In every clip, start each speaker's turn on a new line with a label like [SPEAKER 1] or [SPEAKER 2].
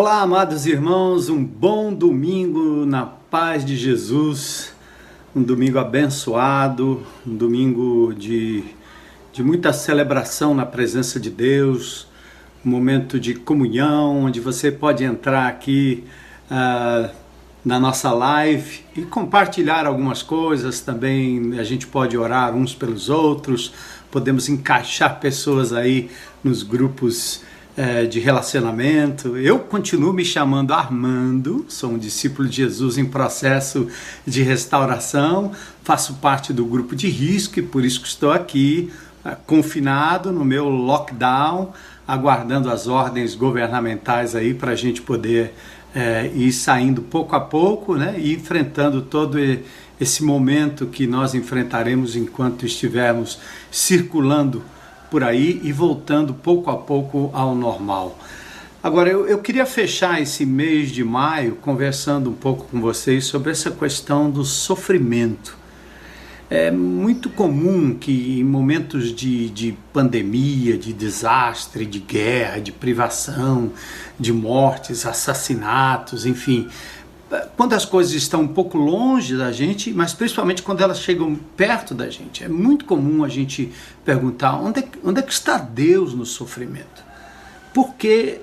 [SPEAKER 1] Olá, amados irmãos, um bom domingo na paz de Jesus, um domingo abençoado, um domingo de, de muita celebração na presença de Deus, um momento de comunhão, onde você pode entrar aqui uh, na nossa live e compartilhar algumas coisas também. A gente pode orar uns pelos outros, podemos encaixar pessoas aí nos grupos é, de relacionamento. Eu continuo me chamando Armando, sou um discípulo de Jesus em processo de restauração, faço parte do grupo de risco e por isso que estou aqui, é, confinado no meu lockdown, aguardando as ordens governamentais aí para a gente poder é, ir saindo pouco a pouco né, e enfrentando todo esse momento que nós enfrentaremos enquanto estivermos circulando por aí e voltando pouco a pouco ao normal. Agora, eu, eu, queria fechar esse mês de maio conversando um pouco com vocês sobre essa questão do sofrimento. É muito comum que em momentos de, de pandemia, de desastre, de guerra, de privação, de mortes, assassinatos, enfim, quando as coisas estão um pouco longe da gente, mas principalmente quando elas chegam perto da gente. É muito comum a gente perguntar onde é, onde é que está Deus no sofrimento? Por que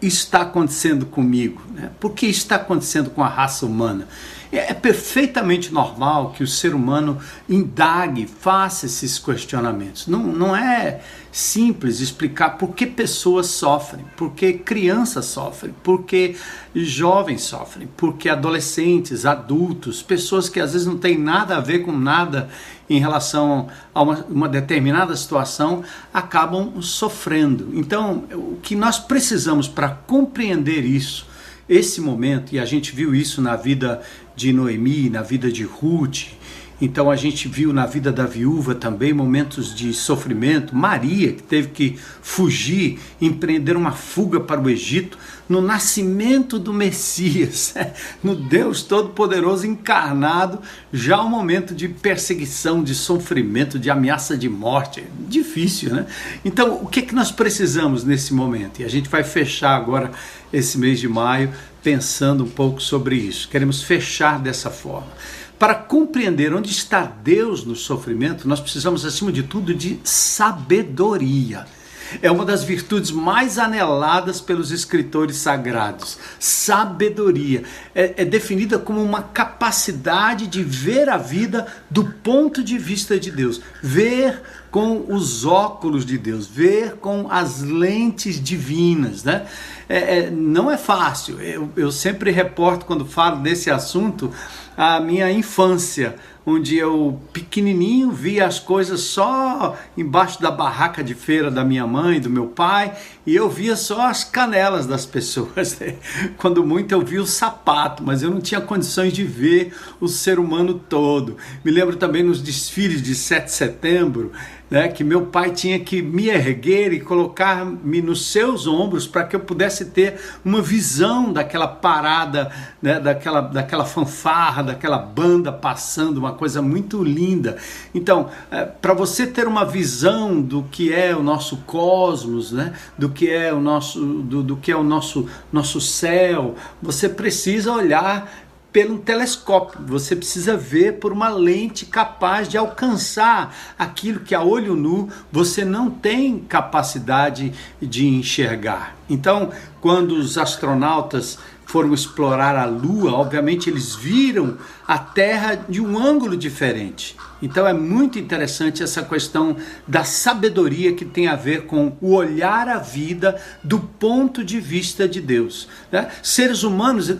[SPEAKER 1] está acontecendo comigo? Né? Por que está acontecendo com a raça humana? É, é perfeitamente normal que o ser humano indague, faça esses questionamentos. Não, não é simples explicar por que pessoas sofrem, por que crianças sofrem, por que jovens sofrem, por que adolescentes, adultos, pessoas que às vezes não têm nada a ver com nada em relação a uma, uma determinada situação acabam sofrendo. Então, o que nós precisamos para compreender isso, esse momento, e a gente viu isso na vida de Noemi, na vida de Ruth. Então a gente viu na vida da viúva também momentos de sofrimento. Maria, que teve que fugir, empreender uma fuga para o Egito, no nascimento do Messias, no Deus Todo-Poderoso encarnado, já um momento de perseguição, de sofrimento, de ameaça de morte. Difícil, né? Então, o que, é que nós precisamos nesse momento? E a gente vai fechar agora esse mês de maio pensando um pouco sobre isso. Queremos fechar dessa forma. Para compreender onde está Deus no sofrimento, nós precisamos, acima de tudo, de sabedoria. É uma das virtudes mais aneladas pelos escritores sagrados. Sabedoria é, é, definida como uma capacidade de ver a vida do ponto de vista de Deus, ver com os óculos de Deus, ver com as lentes divinas, né? É, é, não é fácil. Eu, eu sempre reporto quando falo desse assunto a minha infância onde eu, pequenininho, via as coisas só embaixo da barraca de feira da minha mãe, do meu pai, e eu via só as canelas das pessoas. Né? Quando muito eu via o sapato, mas eu não tinha condições de ver o ser humano todo. Me lembro também nos desfiles de 7 de setembro, né, que meu pai tinha que me erguer e colocar-me nos seus ombros para que eu pudesse ter uma visão daquela parada, né, daquela, daquela fanfarra, daquela banda passando, uma coisa muito linda. Então, é, para você ter uma visão do que é o nosso cosmos, né, do que é o nosso, do, do que é o nosso, nosso céu, você precisa olhar pelo telescópio. Você precisa ver por uma lente capaz de alcançar aquilo que a olho nu você não tem capacidade de enxergar. Então, quando os astronautas foram explorar a Lua, obviamente eles viram a Terra de um ângulo diferente. Então é muito interessante essa questão da sabedoria que tem a ver com o olhar a vida do ponto de vista de Deus. Né? Seres humanos,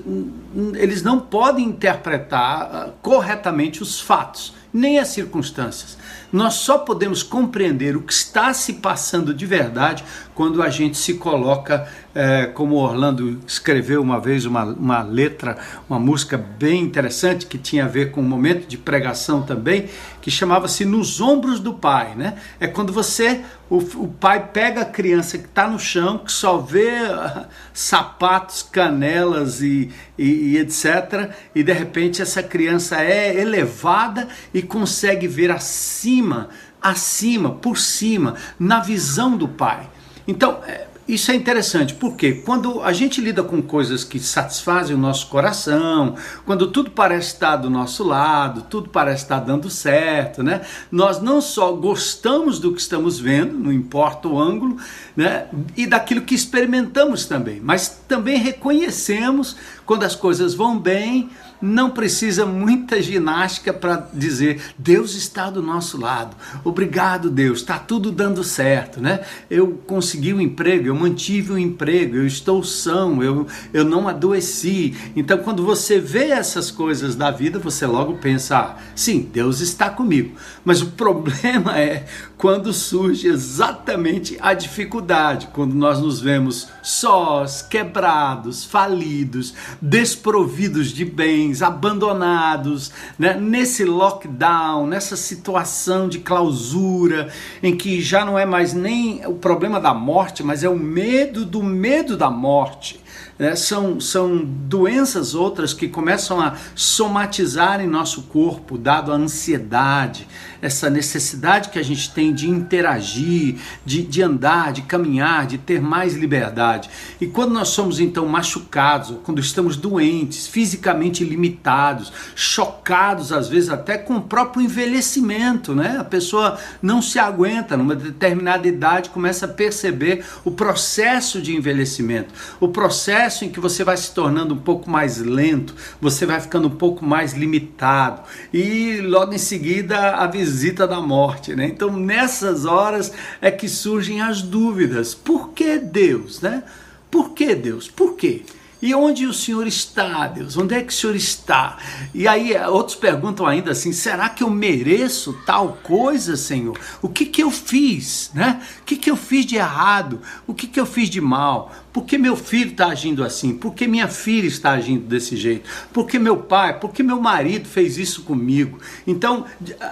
[SPEAKER 1] eles não podem interpretar ah, corretamente os fatos, nem as circunstâncias. Nós só podemos compreender o que está se passando de verdade quando a gente se coloca, é, como Orlando escreveu uma vez uma, uma letra, uma música bem interessante que tinha a ver com um momento de pregação também, que chamava-se Nos Ombros do Pai. Né? É quando você, o, o pai pega a criança que está no chão, que só vê uh, sapatos, canelas e, e, e etc., e de repente essa criança é elevada e consegue ver acima, acima, por cima, na visão do pai. Então, é, isso é interessante, porque quando a gente lida com coisas que satisfazem o nosso coração, quando tudo parece estar do nosso lado, tudo parece estar dando certo, né? Nós não só gostamos do que estamos vendo, não importa o ângulo, né? E daquilo que experimentamos também, mas também reconhecemos quando as coisas vão bem, não precisa muita ginástica para dizer Deus está do nosso lado. Obrigado, Deus, está tudo dando certo, né? Eu consegui o um emprego, eu mantive o um emprego, eu estou são, eu, eu não adoeci. Então, quando você vê essas coisas da vida, você logo pensa: ah, sim, Deus está comigo. Mas o problema é quando surge exatamente a dificuldade, quando nós nos vemos sós, quebrados, falidos, desprovidos de bens, abandonados, né? nesse lockdown, nessa situação de clausura, em que já não é mais nem o problema da morte, mas é o medo do medo da morte né? são, são doenças outras que começam a somatizar em nosso corpo, dado a ansiedade, essa necessidade que a gente tem de interagir, de, de andar, de caminhar, de ter mais liberdade. E quando nós somos então machucados, quando estamos doentes, fisicamente limitados, chocados às vezes até com o próprio envelhecimento, né? A pessoa não se aguenta, numa determinada idade começa a perceber o processo de envelhecimento, o processo em que você vai se tornando um pouco mais lento, você vai ficando um pouco mais limitado e logo em seguida a visita da morte, né? Então nessas horas é que surgem as dúvidas. Por que Deus, né? Por que Deus? Por quê? E onde o Senhor está, Deus? Onde é que o Senhor está? E aí eh, outros perguntam ainda assim: será que eu mereço tal coisa, Senhor? O que que eu fiz, né? O que que eu fiz de errado? O que que eu fiz de mal? Por que meu filho está agindo assim? Por que minha filha está agindo desse jeito? Por que meu pai? Por que meu marido fez isso comigo? Então,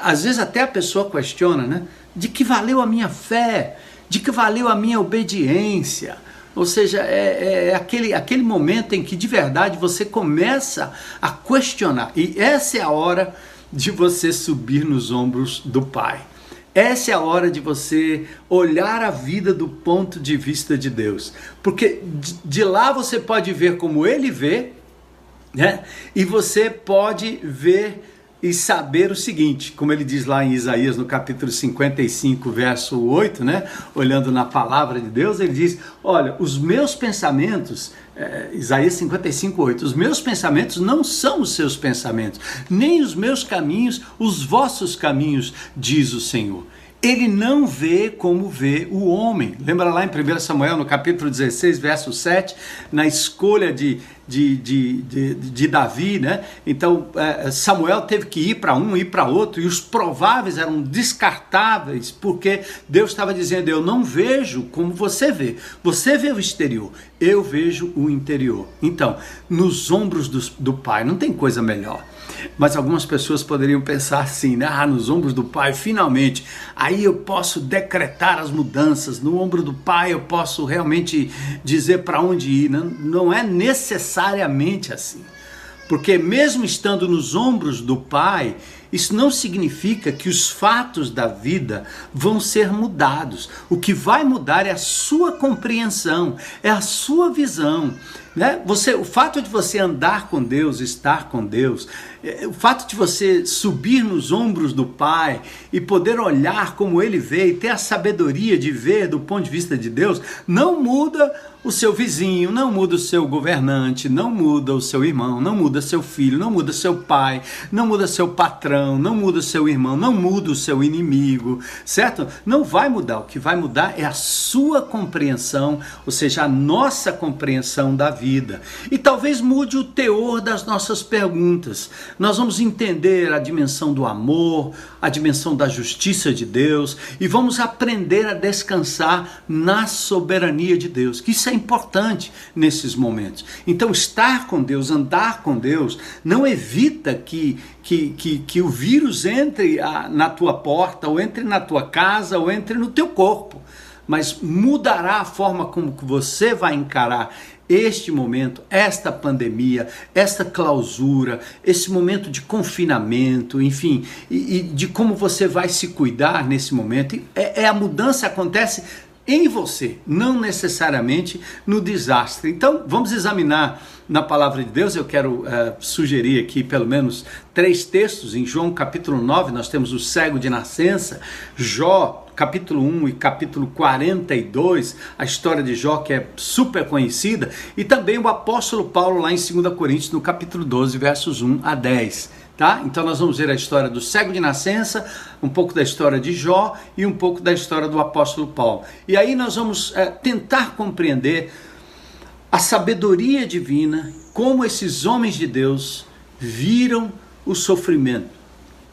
[SPEAKER 1] às vezes até a pessoa questiona, né? De que valeu a minha fé? De que valeu a minha obediência? Ou seja, é, é, é, aquele, aquele momento em que de verdade você começa a questionar. E essa é a hora de você subir nos ombros do Pai. Essa é a hora de você olhar a vida do ponto de vista de Deus. Porque de lá você pode ver como ele vê, né? E você pode ver e saber o seguinte, como ele diz lá em Isaías no capítulo 55, verso 8, né? Olhando na palavra de Deus, ele diz: Olha, os meus pensamentos, é, Isaías 55, 8, os meus pensamentos não são os seus pensamentos, nem os meus caminhos, os vossos caminhos, diz o Senhor ele não vê como vê o homem. Lembra lá em 1 Samuel, no capítulo 16, verso 7, na escolha de, de, de, de, de Davi, né? Então é, Samuel teve que ir para um, ir para outro, e os prováveis eram descartáveis, porque Deus estava dizendo: Eu não vejo como você vê. Você vê o exterior, eu vejo o interior. Então, nos ombros do, do Pai, não tem coisa melhor. Mas algumas pessoas poderiam pensar assim, né? Ah, nos ombros do Pai, finalmente, aí eu posso decretar as mudanças. No ombro do Pai eu posso realmente dizer para onde ir. Não, não é necessariamente assim. Porque mesmo estando nos ombros do Pai, isso não significa que os fatos da vida vão ser mudados. O que vai mudar é a sua compreensão, é a sua visão. Né? Você, o fato de você andar com Deus, estar com Deus, é, o fato de você subir nos ombros do Pai e poder olhar como Ele vê e ter a sabedoria de ver do ponto de vista de Deus, não muda o seu vizinho, não muda o seu governante, não muda o seu irmão, não muda seu filho, não muda seu pai, não muda seu patrão, não muda seu irmão, não muda o seu inimigo, certo? Não vai mudar. O que vai mudar é a sua compreensão, ou seja, a nossa compreensão da vida. E talvez mude o teor das nossas perguntas. Nós vamos entender a dimensão do amor, a dimensão da justiça de Deus e vamos aprender a descansar na soberania de Deus. Que isso é importante nesses momentos. Então, estar com Deus, andar com Deus, não evita que, que, que, que o vírus entre a, na tua porta, ou entre na tua casa, ou entre no teu corpo. Mas mudará a forma como você vai encarar este momento, esta pandemia, esta clausura, esse momento de confinamento, enfim, e, e de como você vai se cuidar nesse momento. É, é a mudança acontece em você, não necessariamente no desastre. Então, vamos examinar na palavra de Deus. Eu quero uh, sugerir aqui pelo menos três textos. Em João capítulo 9, nós temos o cego de nascença, Jó capítulo 1 e capítulo 42, a história de Jó que é super conhecida, e também o apóstolo Paulo lá em 2 Coríntios, no capítulo 12, versos 1 a 10. Tá? Então nós vamos ver a história do cego de nascença, um pouco da história de Jó e um pouco da história do apóstolo Paulo. E aí nós vamos é, tentar compreender a sabedoria divina, como esses homens de Deus viram o sofrimento,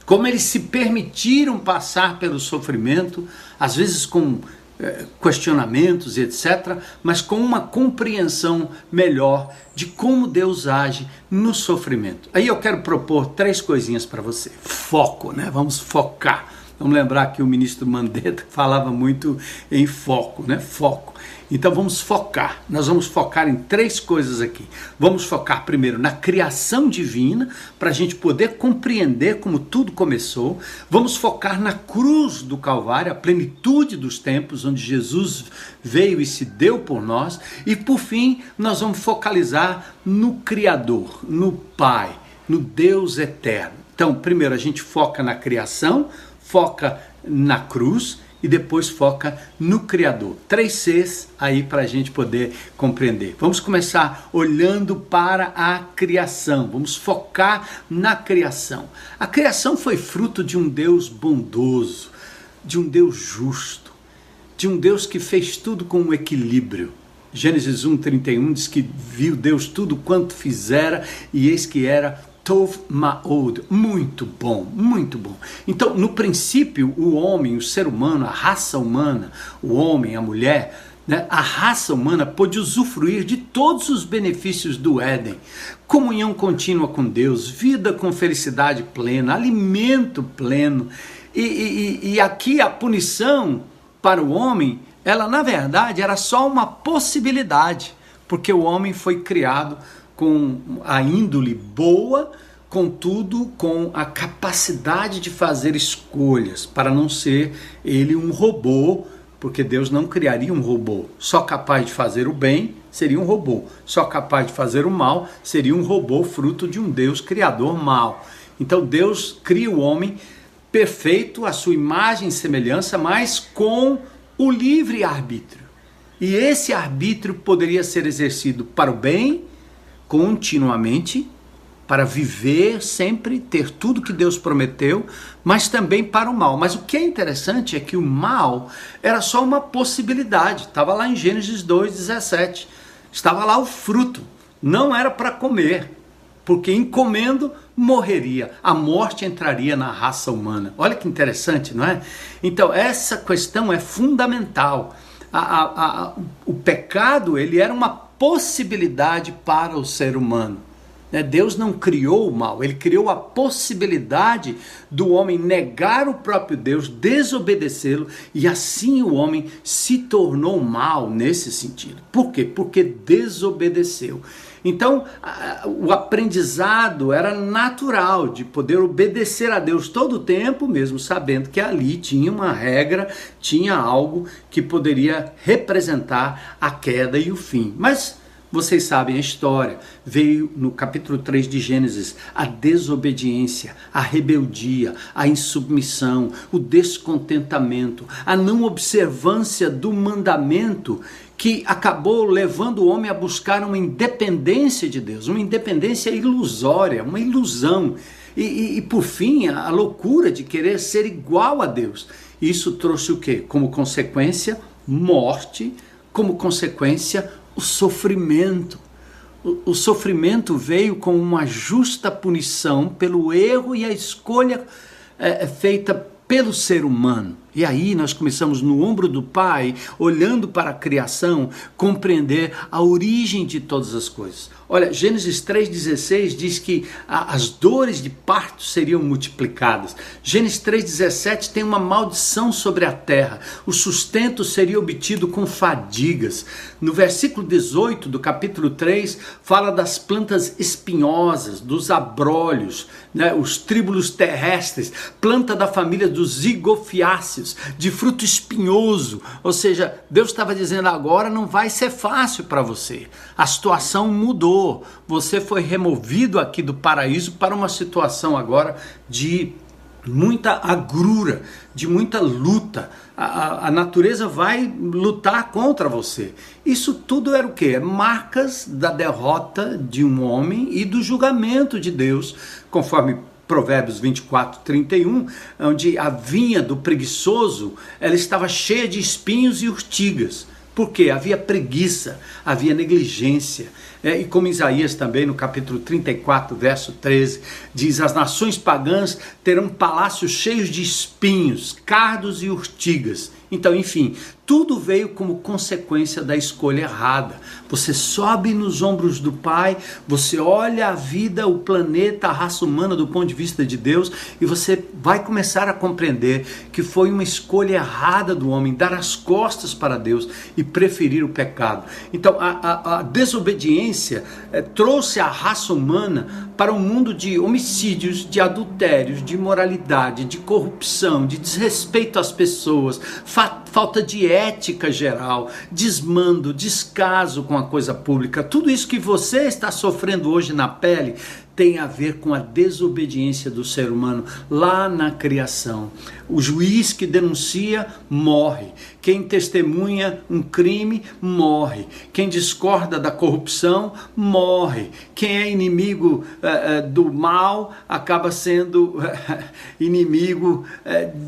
[SPEAKER 1] como eles se permitiram passar pelo sofrimento, às vezes com é, questionamentos e etc., mas com uma compreensão melhor de como Deus age no sofrimento. Aí eu quero propor três coisinhas para você. Foco, né? Vamos focar. Vamos lembrar que o ministro Mandetta falava muito em foco, né? Foco. Então vamos focar. Nós vamos focar em três coisas aqui. Vamos focar primeiro na criação divina, para a gente poder compreender como tudo começou. Vamos focar na cruz do Calvário, a plenitude dos tempos, onde Jesus veio e se deu por nós. E por fim, nós vamos focalizar no Criador, no Pai, no Deus eterno. Então, primeiro a gente foca na criação, foca na cruz e depois foca no Criador. Três Cs aí para a gente poder compreender. Vamos começar olhando para a criação, vamos focar na criação. A criação foi fruto de um Deus bondoso, de um Deus justo, de um Deus que fez tudo com um equilíbrio. Gênesis 1:31 diz que viu Deus tudo quanto fizera e eis que era Tov Ma'od, muito bom, muito bom. Então, no princípio, o homem, o ser humano, a raça humana, o homem, a mulher, né, a raça humana pôde usufruir de todos os benefícios do Éden: comunhão contínua com Deus, vida com felicidade plena, alimento pleno. E, e, e aqui a punição para o homem, ela na verdade era só uma possibilidade, porque o homem foi criado com a índole boa, contudo com a capacidade de fazer escolhas, para não ser ele um robô, porque Deus não criaria um robô. Só capaz de fazer o bem seria um robô, só capaz de fazer o mal seria um robô fruto de um Deus criador mal. Então Deus cria o homem perfeito, a sua imagem e semelhança, mas com o livre arbítrio. E esse arbítrio poderia ser exercido para o bem continuamente para viver sempre, ter tudo que Deus prometeu, mas também para o mal. Mas o que é interessante é que o mal era só uma possibilidade. Estava lá em Gênesis 2,17. Estava lá o fruto. Não era para comer, porque em comendo morreria. A morte entraria na raça humana. Olha que interessante, não é? Então, essa questão é fundamental. A, a, a, o pecado ele era uma possibilidade para o ser humano. Né? Deus não criou o mal, ele criou a possibilidade do homem negar o próprio Deus, desobedecê-lo, e assim o homem se tornou mal nesse sentido. Por quê? Porque desobedeceu. Então, o aprendizado era natural de poder obedecer a Deus todo o tempo, mesmo sabendo que ali tinha uma regra, tinha algo que poderia representar a queda e o fim. Mas vocês sabem a história. Veio no capítulo 3 de Gênesis a desobediência, a rebeldia, a insubmissão, o descontentamento, a não observância do mandamento que acabou levando o homem a buscar uma independência de Deus, uma independência ilusória, uma ilusão. E, e, e por fim, a, a loucura de querer ser igual a Deus. Isso trouxe o quê? Como consequência, morte, como consequência, o sofrimento. O, sofrimento veio com uma justa punição pelo erro e a escolha é, feita pelo ser humano. E aí nós começamos no ombro do Pai, olhando para a criação, compreender a origem de todas as coisas. Olha, Gênesis 3,16 diz que as dores de parto seriam multiplicadas. Gênesis 3,17 tem uma maldição sobre a terra. O sustento seria obtido com fadigas. No versículo 18 do capítulo 3, fala das plantas espinhosas, dos abrolhos, né, os tríbulos terrestres, planta da família dos zigofiáceos de fruto espinhoso. Ou seja, Deus estava dizendo agora não vai ser fácil para você. A situação mudou. Você foi removido aqui do paraíso para uma situação agora de muita agrura, de muita luta. A, a, a, natureza vai lutar contra você. Isso tudo era o que? Marcas da derrota de um homem e do julgamento de Deus, conforme Provérbios 24, 31, onde a vinha do preguiçoso ela estava cheia de espinhos e urtigas. Por quê? Havia preguiça, havia negligência. É, e como Isaías também, no capítulo 34, verso 13, diz: As nações pagãs terão palácios cheios de espinhos, cardos e urtigas. Então, enfim, tudo veio como consequência da escolha errada. Você sobe nos ombros do Pai, você olha a vida, o planeta, a raça humana do ponto de vista de Deus e você vai começar a compreender que foi uma escolha errada do homem dar as costas para Deus e preferir o pecado. Então, a, a, a desobediência é, trouxe a raça humana para um mundo de homicídios, de adultérios, de imoralidade, de corrupção, de desrespeito às pessoas, fa falta de ética geral, desmando, descaso com a coisa pública, tudo isso que você está sofrendo hoje na pele tem a ver com a desobediência do ser humano lá na criação. O juiz que denuncia morre. Quem testemunha um crime morre. Quem discorda da corrupção morre. Quem é inimigo uh, uh, do mal acaba sendo inimigo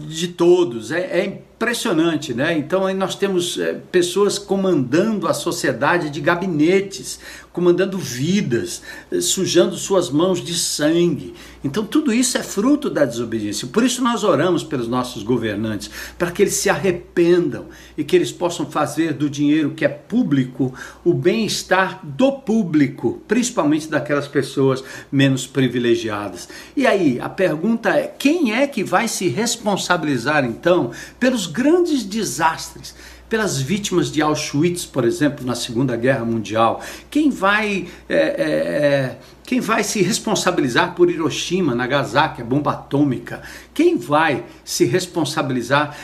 [SPEAKER 1] de todos. É, é impressionante, né? Então aí nós temos pessoas comandando a sociedade de gabinetes, comandando vidas, sujando suas mãos de sangue. Então tudo isso é fruto da desobediência. Por isso nós oramos pelos nossos governantes, para que eles se arrependam e que eles possam fazer do dinheiro que é público o bem-estar do público, principalmente daquelas pessoas menos privilegiadas. E aí, a pergunta é: quem é que vai se responsabilizar então pelos grandes desastres? pelas vítimas de Auschwitz, por exemplo, na Segunda Guerra Mundial? Quem vai, é, é, é quem vai se responsabilizar por Hiroshima, Nagasaki, a bomba atômica? Quem vai se responsabilizar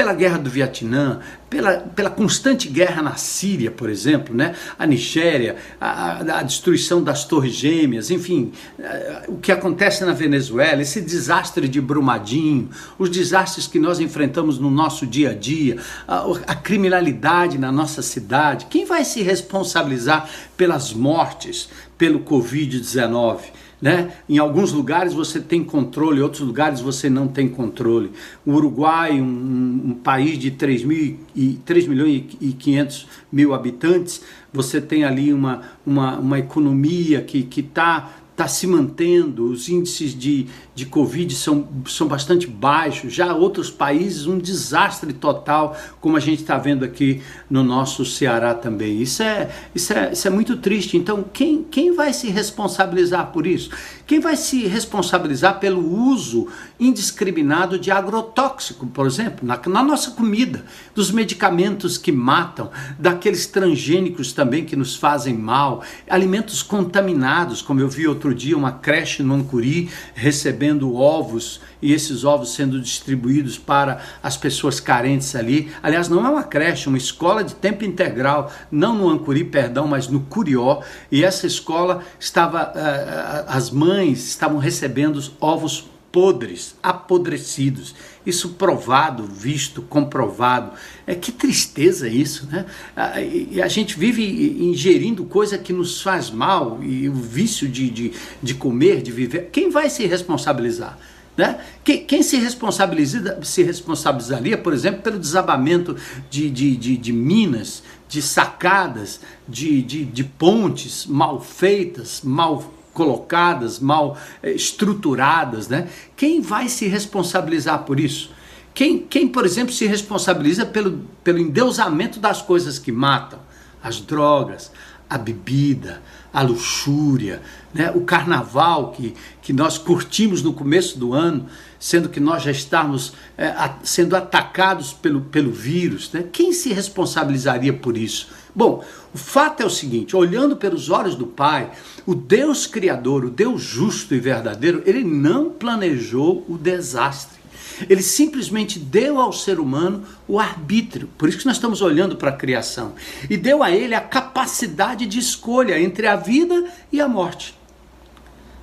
[SPEAKER 1] pela guerra do Vietnã, pela, pela constante guerra na Síria, por exemplo, né? a Nigéria, a, a destruição das Torres Gêmeas, enfim, eh, o que acontece na Venezuela, esse desastre de Brumadinho, os desastres que nós enfrentamos no nosso dia a dia, a, a criminalidade na nossa cidade. Quem vai se responsabilizar pelas mortes pelo Covid-19? Né? Em alguns lugares você tem controle, em outros lugares você não tem controle. O Uruguai, um, um país de 3, mil e, 3 milhões e 500 mil habitantes, você tem ali uma, uma, uma economia que está está se mantendo, os índices de, de Covid são, são bastante baixos. Já outros países, um desastre total, como a gente está vendo aqui no nosso Ceará também. Isso é, isso é, isso é muito triste. Então, quem, quem vai se responsabilizar por isso? Quem vai se responsabilizar pelo uso indiscriminado de agrotóxico, por exemplo, na, na nossa comida, dos medicamentos que matam, daqueles transgênicos também que nos fazem mal, alimentos contaminados, como eu vi outro dia uma creche no Ancuri recebendo ovos e esses ovos sendo distribuídos para as pessoas carentes ali. Aliás, não é uma creche, é uma escola de tempo integral, não no Ancuri, perdão, mas no Curió. E essa escola estava, uh, as mães estavam recebendo ovos podres, apodrecidos. Isso provado, visto, comprovado. É que tristeza isso, né? A, a gente vive ingerindo coisa que nos faz mal e o vício de, de, de comer, de viver. Quem vai se responsabilizar? Né? Quem, quem, se, responsabiliza, se responsabilizaria, por exemplo, pelo desabamento de, de, de, de minas, de sacadas, de, de, de pontes mal feitas, mal colocadas, mal eh, estruturadas, né? Quem vai se responsabilizar por isso? Quem, quem, por exemplo, se responsabiliza pelo, pelo endeusamento das coisas que matam? As drogas, a bebida, a luxúria, né? o carnaval que, que nós curtimos no começo do ano, sendo que nós já estamos é, a, sendo atacados pelo, pelo vírus. Né? Quem se responsabilizaria por isso? Bom, o fato é o seguinte: olhando pelos olhos do Pai, o Deus Criador, o Deus justo e verdadeiro, ele não planejou o desastre. Ele simplesmente deu ao ser humano o arbítrio. Por isso que nós estamos olhando para a criação. E deu a ele a capacidade de escolha entre a vida e a morte.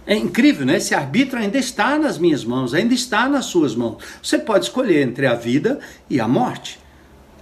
[SPEAKER 1] É incrível, né? Esse arbítrio ainda está nas minhas mãos, ainda está nas suas mãos. Você pode escolher entre a vida e a morte.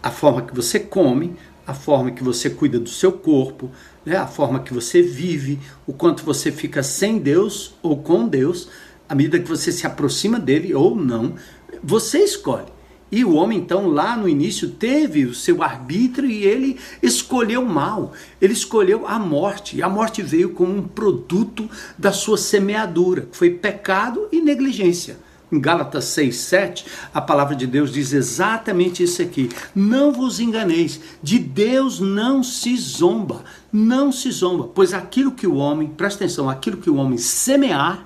[SPEAKER 1] A forma que você come, a forma que você cuida do seu corpo, né? a forma que você vive, o quanto você fica sem Deus ou com Deus, à medida que você se aproxima dele ou não, você escolhe. E o homem, então, lá no início, teve o seu arbítrio e ele escolheu mal. Ele escolheu a morte. E a morte veio como um produto da sua semeadura. Foi pecado e negligência. Em Gálatas 6, 7, a palavra de Deus diz exatamente isso aqui. Não vos enganeis, de Deus não se zomba. Não se zomba, pois aquilo que o homem, presta atenção, aquilo que o homem semear,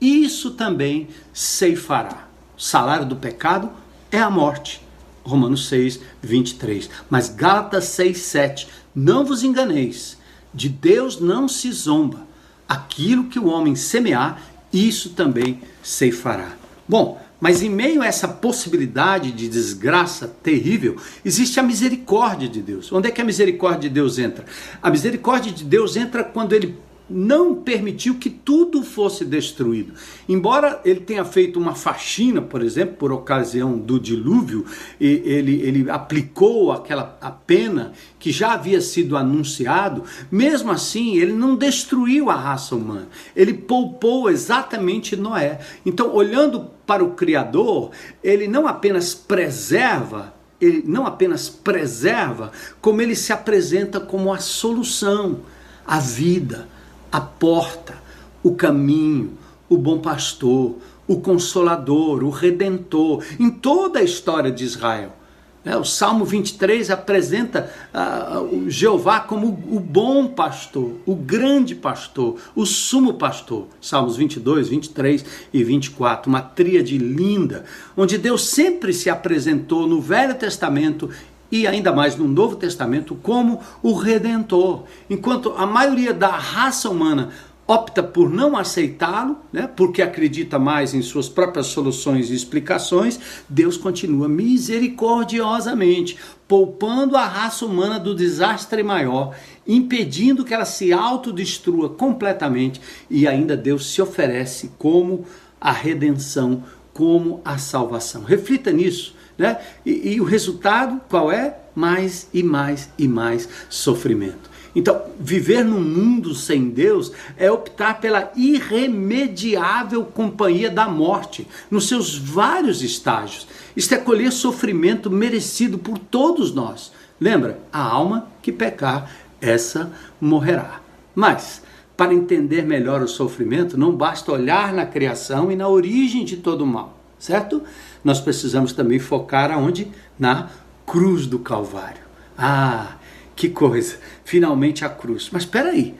[SPEAKER 1] isso também ceifará. O salário do pecado é a morte. Romanos 6, 23. Mas Gálatas 6, 7. Não vos enganeis, de Deus não se zomba. Aquilo que o homem semear, isso também ceifará. Bom, mas em meio a essa possibilidade de desgraça terrível, existe a misericórdia de Deus. Onde é que a misericórdia de Deus entra? A misericórdia de Deus entra quando ele não permitiu que tudo fosse destruído. Embora ele tenha feito uma faxina, por exemplo, por ocasião do dilúvio, ele, ele aplicou aquela a pena que já havia sido anunciado, mesmo assim ele não destruiu a raça humana. Ele poupou exatamente Noé. Então, olhando para o Criador, ele não apenas preserva ele não apenas preserva, como ele se apresenta como a solução, a vida, a porta, o caminho, o bom pastor, o consolador, o redentor, em toda a história de Israel. É, o Salmo 23 apresenta uh, o Jeová como o bom pastor, o grande pastor, o sumo pastor. Salmos 22, 23 e 24, uma tríade linda, onde Deus sempre se apresentou no Velho Testamento e ainda mais no Novo Testamento como o redentor. Enquanto a maioria da raça humana opta por não aceitá-lo, né, porque acredita mais em suas próprias soluções e explicações, Deus continua misericordiosamente poupando a raça humana do desastre maior, impedindo que ela se autodestrua completamente e ainda Deus se oferece como a redenção, como a salvação. Reflita nisso né? E, e o resultado qual é? Mais e mais e mais sofrimento. Então, viver num mundo sem Deus é optar pela irremediável companhia da morte, nos seus vários estágios. Isto é colher sofrimento merecido por todos nós. Lembra? A alma que pecar, essa morrerá. Mas, para entender melhor o sofrimento, não basta olhar na criação e na origem de todo o mal, certo? Nós precisamos também focar aonde? Na cruz do Calvário. Ah, que coisa! Finalmente a cruz. Mas espera aí,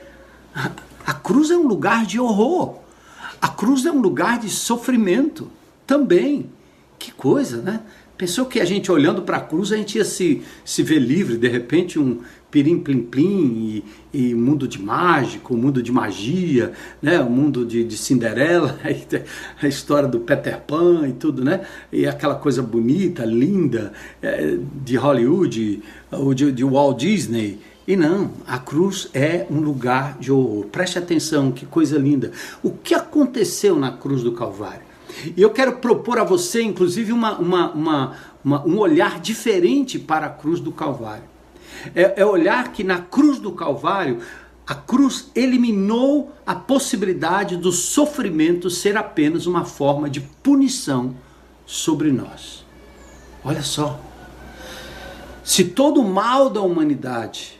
[SPEAKER 1] a, cruz é um lugar de horror. A cruz é um lugar de sofrimento também. Que coisa, né? Pensou que a gente olhando para a cruz a gente ia se, se ver livre, de repente um pirim plim plim e, e mundo de mágico, mundo de magia, né? o mundo de, de Cinderela, a história do Peter Pan e tudo, né? E aquela coisa bonita, linda é, de Hollywood, ou de, de Walt Disney. E não, a cruz é um lugar de horror. Preste atenção, que coisa linda. O que aconteceu na cruz do Calvário? E eu quero propor a você, inclusive, uma, uma, uma, um olhar diferente para a cruz do Calvário. É, é olhar que na cruz do Calvário, a cruz eliminou a possibilidade do sofrimento ser apenas uma forma de punição sobre nós. Olha só. Se todo o mal da humanidade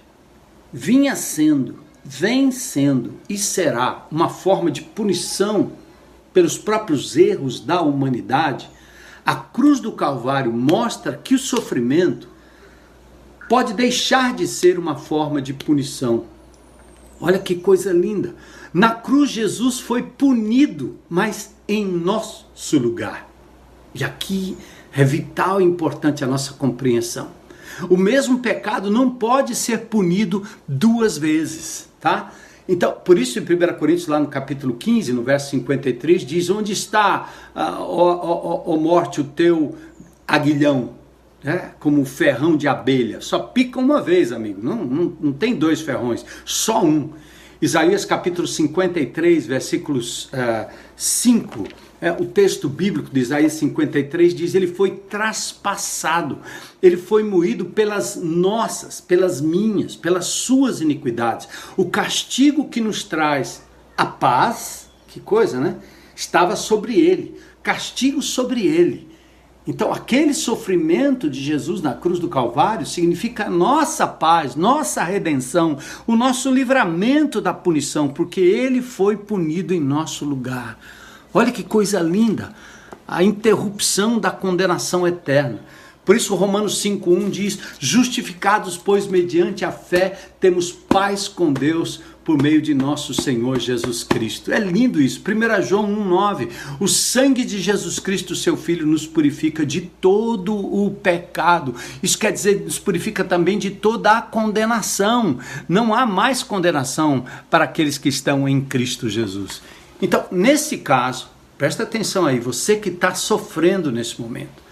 [SPEAKER 1] vinha sendo, vem sendo e será uma forma de punição pelos próprios erros da humanidade, a cruz do Calvário mostra que o sofrimento pode deixar de ser uma forma de punição. Olha que coisa linda! Na cruz, Jesus foi punido, mas em nosso lugar. E aqui é vital e importante a nossa compreensão. O mesmo pecado não pode ser punido duas vezes, tá? Então, por isso em 1 Coríntios, lá no capítulo 15, no verso 53, diz: Onde está, ah, ó, ó, ó morte, o teu aguilhão? É, como um ferrão de abelha. Só pica uma vez, amigo. Não, não, não tem dois ferrões, só um. Isaías capítulo 53, versículos uh, 5 é, o texto bíblico de Isaías 53 diz: Ele foi traspassado, ele foi moído pelas nossas, pelas minhas, pelas suas iniquidades. O castigo que nos traz a paz, que coisa, né? Estava sobre ele, castigo sobre ele. Então, aquele sofrimento de Jesus na cruz do Calvário significa nossa paz, nossa redenção, o nosso livramento da punição, porque ele foi punido em nosso lugar. Olha que coisa linda, a interrupção da condenação eterna. Por isso Romanos 5:1 diz: "Justificados, pois mediante a fé, temos paz com Deus por meio de nosso Senhor Jesus Cristo". É lindo isso. 1 João 1:9, "O sangue de Jesus Cristo, seu filho, nos purifica de todo o pecado". Isso quer dizer, nos purifica também de toda a condenação. Não há mais condenação para aqueles que estão em Cristo Jesus. Então, nesse caso, presta atenção aí, você que está sofrendo nesse momento,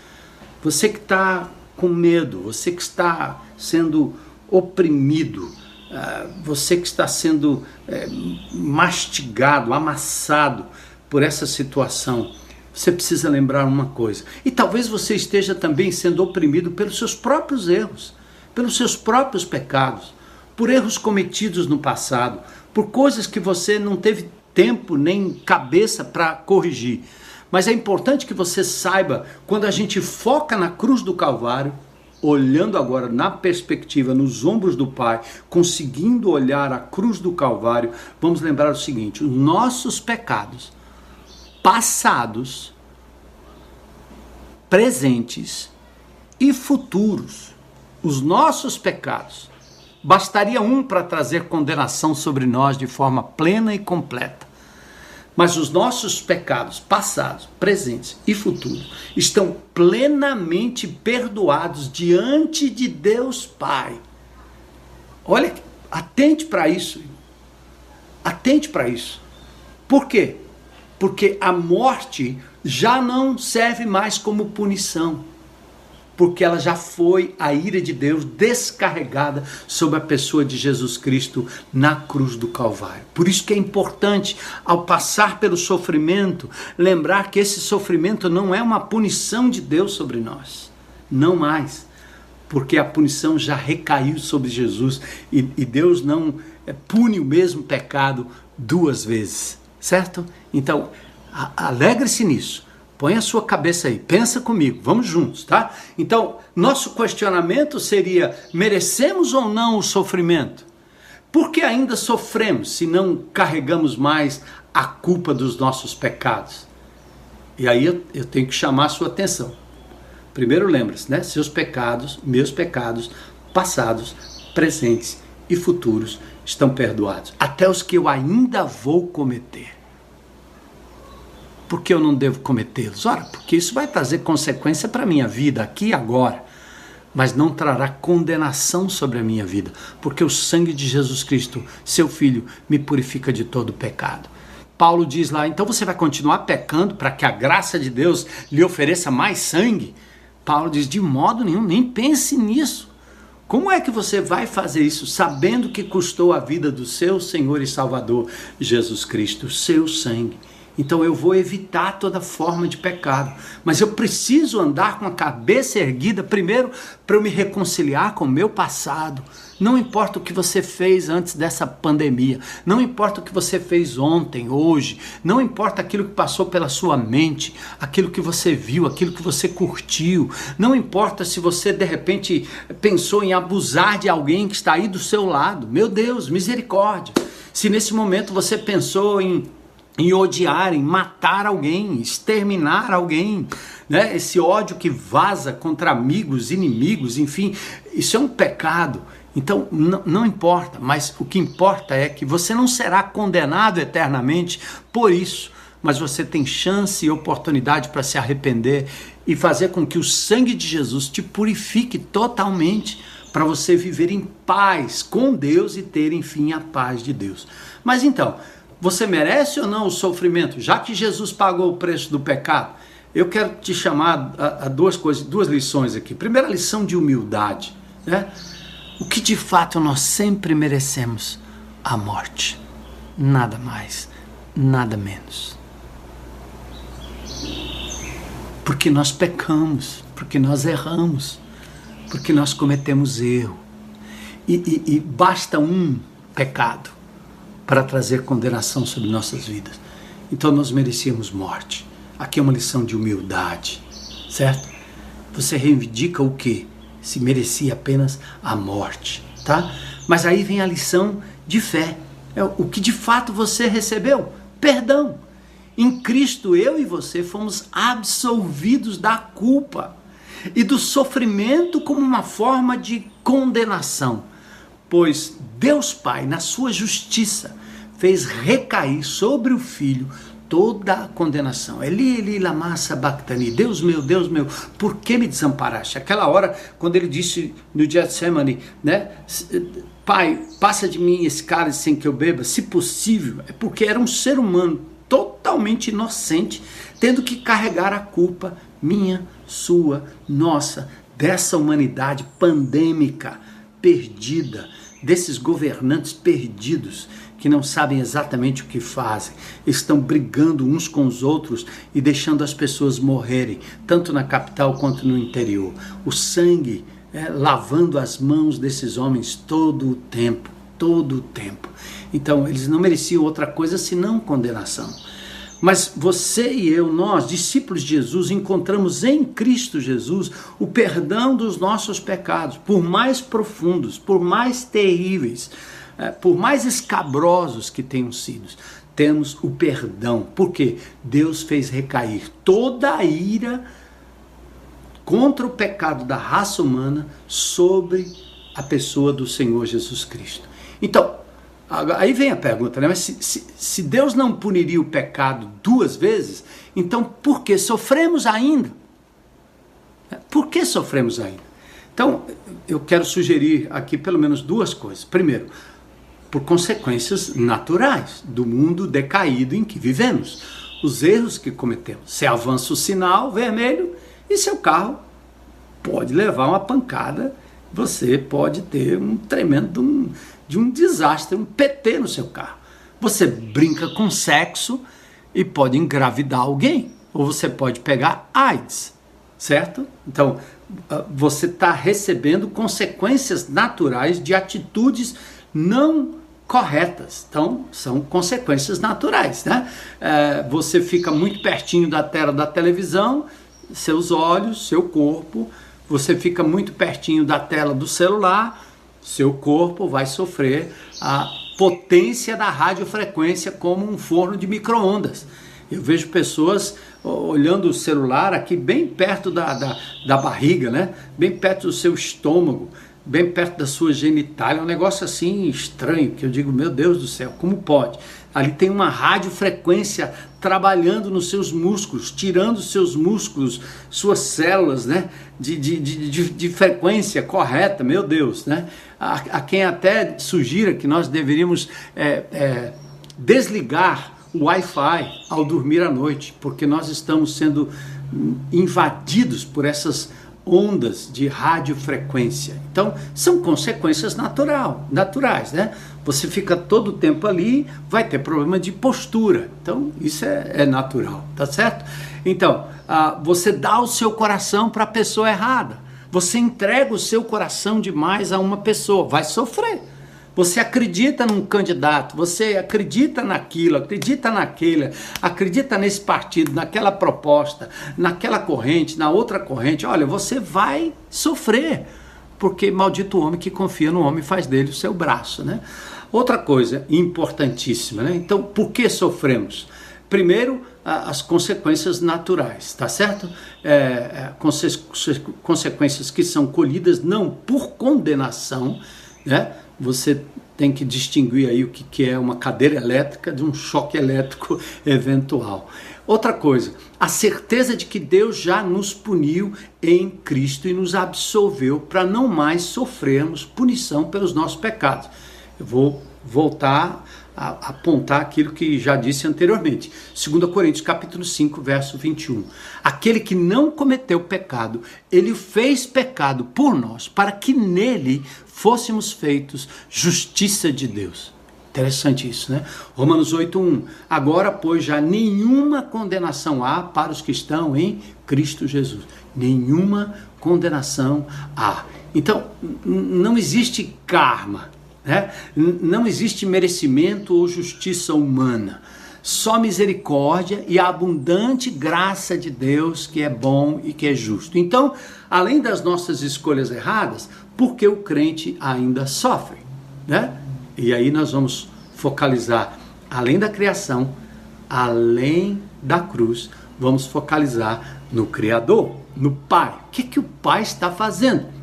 [SPEAKER 1] você que está com medo, você que está sendo oprimido, ah, você que está sendo eh, mastigado, amassado por essa situação, você precisa lembrar uma coisa. E talvez você esteja também sendo oprimido pelos seus próprios erros, pelos seus próprios pecados, por erros cometidos no passado, por coisas que você não teve tempo nem cabeça para corrigir. Mas é importante que você saiba, quando a gente foca na cruz do Calvário, olhando agora na perspectiva, nos ombros do Pai, conseguindo olhar a cruz do Calvário, vamos lembrar o seguinte: os nossos pecados passados, presentes e futuros, os nossos pecados, bastaria um para trazer condenação sobre nós de forma plena e completa. Mas os nossos pecados passados, presentes e futuros estão plenamente perdoados diante de Deus Pai. Olha, atente para isso. Atente para isso. Por quê? Porque a morte já não serve mais como punição porque ela já foi a ira de Deus descarregada sobre a pessoa de Jesus Cristo na cruz do Calvário. Por isso que é importante, ao passar pelo sofrimento, lembrar que esse sofrimento não é uma punição de Deus sobre nós. Não mais. Porque a punição já recaiu sobre Jesus e, e Deus não é, pune o mesmo pecado duas vezes, certo? Então, alegre-se nisso Põe a sua cabeça aí, pensa comigo, vamos juntos, tá? Então, nosso questionamento seria: merecemos ou não o sofrimento? Por que ainda sofremos se não carregamos mais a culpa dos nossos pecados? E aí eu, eu tenho que chamar a sua atenção. Primeiro, lembre-se, né? Seus pecados, meus pecados, passados, presentes e futuros estão perdoados, até os que eu ainda vou cometer. Por que eu não devo cometê-los? Ora, porque isso vai trazer consequência para a minha vida aqui e agora, mas não trará condenação sobre a minha vida, porque o sangue de Jesus Cristo, seu Filho, me purifica de todo pecado. Paulo diz lá, então você vai continuar pecando para que a graça de Deus lhe ofereça mais sangue? Paulo diz, de modo nenhum, nem pense nisso. Como é que você vai fazer isso sabendo que custou a vida do seu Senhor e Salvador Jesus Cristo, seu sangue? Então eu vou evitar toda forma de pecado. Mas eu preciso andar com a cabeça erguida primeiro para eu me reconciliar com o meu passado. Não importa o que você fez antes dessa pandemia, não importa o que você fez ontem, hoje, não importa aquilo que passou pela sua mente, aquilo que você viu, aquilo que você curtiu, não importa se você de repente pensou em abusar de alguém que está aí do seu lado. Meu Deus, misericórdia. Se nesse momento você pensou em em odiar, em matar alguém, exterminar alguém, né? Esse ódio que vaza contra amigos, inimigos, enfim, isso é um pecado. Então, não, importa, mas o que importa é que você não será condenado eternamente por isso, mas você tem chance e oportunidade para se arrepender e fazer com que o sangue de Jesus te purifique totalmente para você viver em paz com Deus e ter, enfim, a paz de Deus. Mas então, você merece ou não o sofrimento? Já que Jesus pagou o preço do pecado, eu quero te chamar a, a duas coisas, duas lições aqui. Primeira lição de humildade, né? O que de fato nós sempre merecemos? A morte. Nada mais, nada menos. Porque nós pecamos, porque nós erramos, porque nós cometemos erro. E, e, e basta um pecado para trazer condenação sobre nossas vidas. Então nós merecíamos morte. Aqui é uma lição de humildade, certo? Você reivindica o que? Se merecia apenas a morte, tá? Mas aí vem a lição de fé. É o que de fato você recebeu? Perdão. Em Cristo, eu e você fomos absolvidos da culpa e do sofrimento como uma forma de condenação pois Deus Pai, na sua justiça, fez recair sobre o Filho toda a condenação. Eli, Eli, lama sabachthani. Deus meu, Deus meu, por que me desamparaste? Aquela hora, quando ele disse no Getsemane, né? Pai, passa de mim esse cálice sem que eu beba, se possível. É porque era um ser humano totalmente inocente, tendo que carregar a culpa minha, sua, nossa, dessa humanidade pandêmica perdida, desses governantes perdidos que não sabem exatamente o que fazem, estão brigando uns com os outros e deixando as pessoas morrerem, tanto na capital quanto no interior. O sangue é, lavando as mãos desses homens todo o tempo, todo o tempo. Então, eles não mereciam outra coisa senão condenação. Mas você e eu, nós, discípulos de Jesus, encontramos em Cristo Jesus o perdão dos nossos pecados, por mais profundos, por mais terríveis, eh, por mais escabrosos que tenham sido. Temos o perdão, porque Deus fez recair toda a ira contra o pecado da raça humana sobre a pessoa do Senhor Jesus Cristo. Então, Aí vem a pergunta, né? Mas se, se, se, Deus não puniria o pecado duas vezes, então por que sofremos ainda? Por que sofremos ainda? Então, eu quero sugerir aqui pelo menos duas coisas. Primeiro, por consequências naturais do mundo decaído em que vivemos. Os erros que cometemos. Você avança o sinal vermelho e seu carro pode levar uma pancada, você pode ter um tremendo um, de um desastre, um PT no seu carro. Você brinca com sexo e pode engravidar alguém, ou você pode pegar AIDS, certo? Então, ah, você está recebendo consequências naturais de atitudes não corretas. Então, são consequências naturais, né? É, você fica muito pertinho da tela da televisão, seus olhos, seu corpo, você fica muito pertinho da tela do celular, seu corpo vai sofrer a potência da radiofrequência como um forno de micro-ondas. Eu vejo pessoas olhando o celular aqui bem perto da, da, da, barriga, né? bem perto do seu estômago, bem perto da sua genitália, é um negócio assim estranho, que eu digo, meu Deus do céu, como pode? Ali tem uma radiofrequência trabalhando nos seus músculos, tirando seus músculos, suas células, né? De, de, de, de frequência correta, meu Deus, né? A, quem até sugira que nós deveríamos é, é, desligar o Wi-Fi ao dormir à noite, porque nós estamos sendo invadidos por essas ondas de radiofrequência. Então, são consequências natural, naturais, né? Você fica todo o tempo ali, vai ter problema de postura. Então, isso é, é natural, tá certo? Então, ah, você dá o seu coração para a pessoa errada. Você entrega o seu coração demais a uma pessoa, vai sofrer. Você acredita num candidato, você acredita naquilo, acredita naquele, acredita nesse partido, naquela proposta, naquela corrente, na outra corrente. Olha, você vai sofrer, porque maldito o homem que confia no homem faz dele o seu braço, né? Outra coisa importantíssima, né? Então, por que sofremos? Primeiro, as consequências naturais, tá certo? É, é consequências que são colhidas não por condenação, né? você tem que distinguir aí o que, que é uma cadeira elétrica de um choque elétrico eventual. Outra coisa, a certeza de que Deus já nos puniu em Cristo e nos absolveu para não mais sofrermos punição pelos nossos pecados. Eu vou voltar a apontar aquilo que já disse anteriormente. 2 Coríntios capítulo 5, verso 21. Aquele que não cometeu pecado, ele fez pecado por nós, para que nele fôssemos feitos justiça de Deus. Interessante isso, né? Romanos 8:1. Agora, pois, já nenhuma condenação há para os que estão em Cristo Jesus. Nenhuma condenação há. Então, não existe karma, né? Não existe merecimento ou justiça humana. Só misericórdia e a abundante graça de Deus que é bom e que é justo. Então, além das nossas escolhas erradas, por que o crente ainda sofre, né? E aí nós vamos focalizar além da criação, além da cruz, vamos focalizar no Criador, no Pai. O que, que o Pai está fazendo?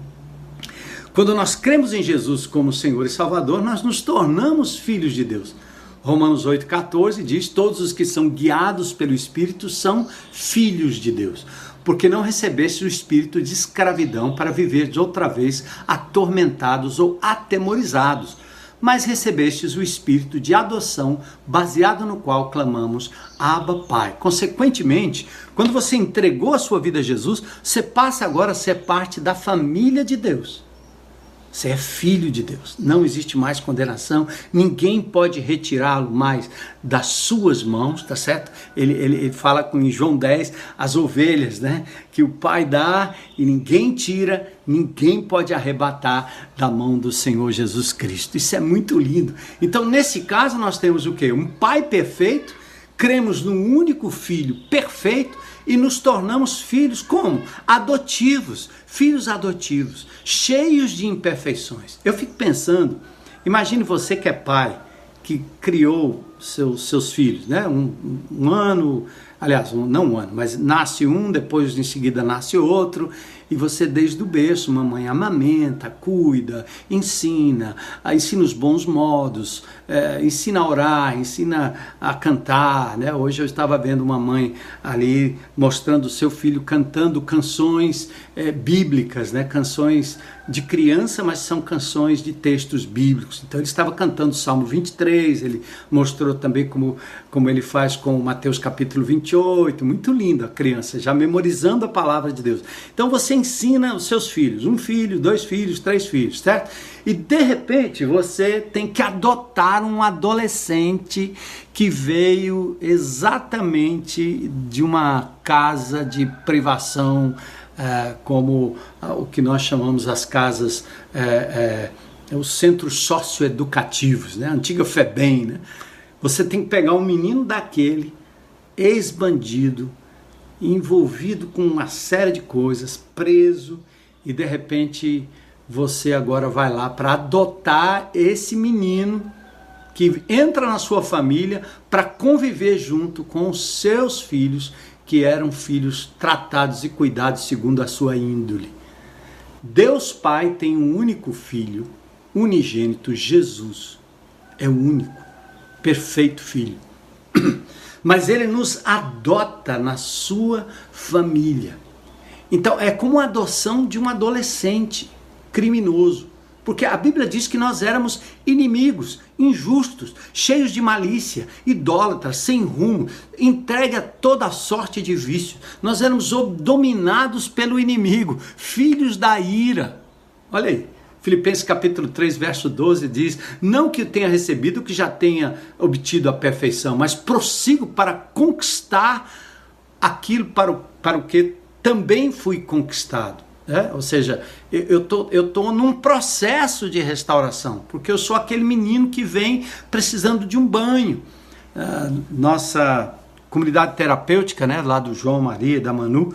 [SPEAKER 1] Quando nós cremos em Jesus como Senhor e Salvador, nós nos tornamos filhos de Deus. Romanos 8,14 diz: Todos os que são guiados pelo Espírito são filhos de Deus porque não recebeste o espírito de escravidão para viver de outra vez atormentados ou atemorizados, mas recebestes o espírito de adoção, baseado no qual clamamos Abba Pai. Consequentemente, quando você entregou a sua vida a Jesus, você passa agora a ser parte da família de Deus. Você é filho de Deus. Não existe mais condenação. Ninguém pode retirá-lo mais das suas mãos, tá certo? Ele, ele, ele fala com em João 10, as ovelhas, né? Que o Pai dá e ninguém tira, ninguém pode arrebatar da mão do Senhor Jesus Cristo. Isso é muito lindo. Então, nesse caso, nós temos o quê? Um Pai perfeito, cremos no único Filho perfeito e nos tornamos filhos como? Adotivos, filhos adotivos, cheios de imperfeições. Eu fico pensando, imagine você que é pai, que criou seus, seus filhos, né? Um, um ano, aliás, um, não um ano, mas nasce um, depois em seguida nasce outro, e você, desde o berço, mamãe amamenta, cuida, ensina, ensina os bons modos, é, ensina a orar, ensina a cantar. Né? Hoje eu estava vendo uma mãe ali mostrando o seu filho cantando canções é, bíblicas, né? canções de criança, mas são canções de textos bíblicos. Então ele estava cantando o Salmo 23, ele mostrou também como, como ele faz com Mateus capítulo 28, muito lindo a criança, já memorizando a palavra de Deus. Então você ensina os seus filhos, um filho, dois filhos, três filhos, certo? E de repente você tem que adotar um adolescente que veio exatamente de uma casa de privação, é, como ah, o que nós chamamos as casas, é, é, os centros socioeducativos, né? antiga FEBEM. Né? Você tem que pegar um menino daquele, ex-bandido, envolvido com uma série de coisas, preso, e de repente você agora vai lá para adotar esse menino que entra na sua família para conviver junto com os seus filhos, que eram filhos tratados e cuidados segundo a sua índole. Deus Pai tem um único filho, unigênito, Jesus. É o único, perfeito filho. mas ele nos adota na sua família. Então é como a adoção de um adolescente criminoso. Porque a Bíblia diz que nós éramos inimigos, injustos, cheios de malícia, idólatras, sem rumo, entregue a toda sorte de vícios. Nós éramos dominados pelo inimigo, filhos da ira. Olha aí, Filipenses capítulo 3, verso 12 diz: Não que tenha recebido, que já tenha obtido a perfeição, mas prossigo para conquistar aquilo para o, para o que também fui conquistado. É? Ou seja, eu tô, eu tô num processo de restauração, porque eu sou aquele menino que vem precisando de um banho. Uh, nossa comunidade terapêutica, né, lá do João Maria, da Manu,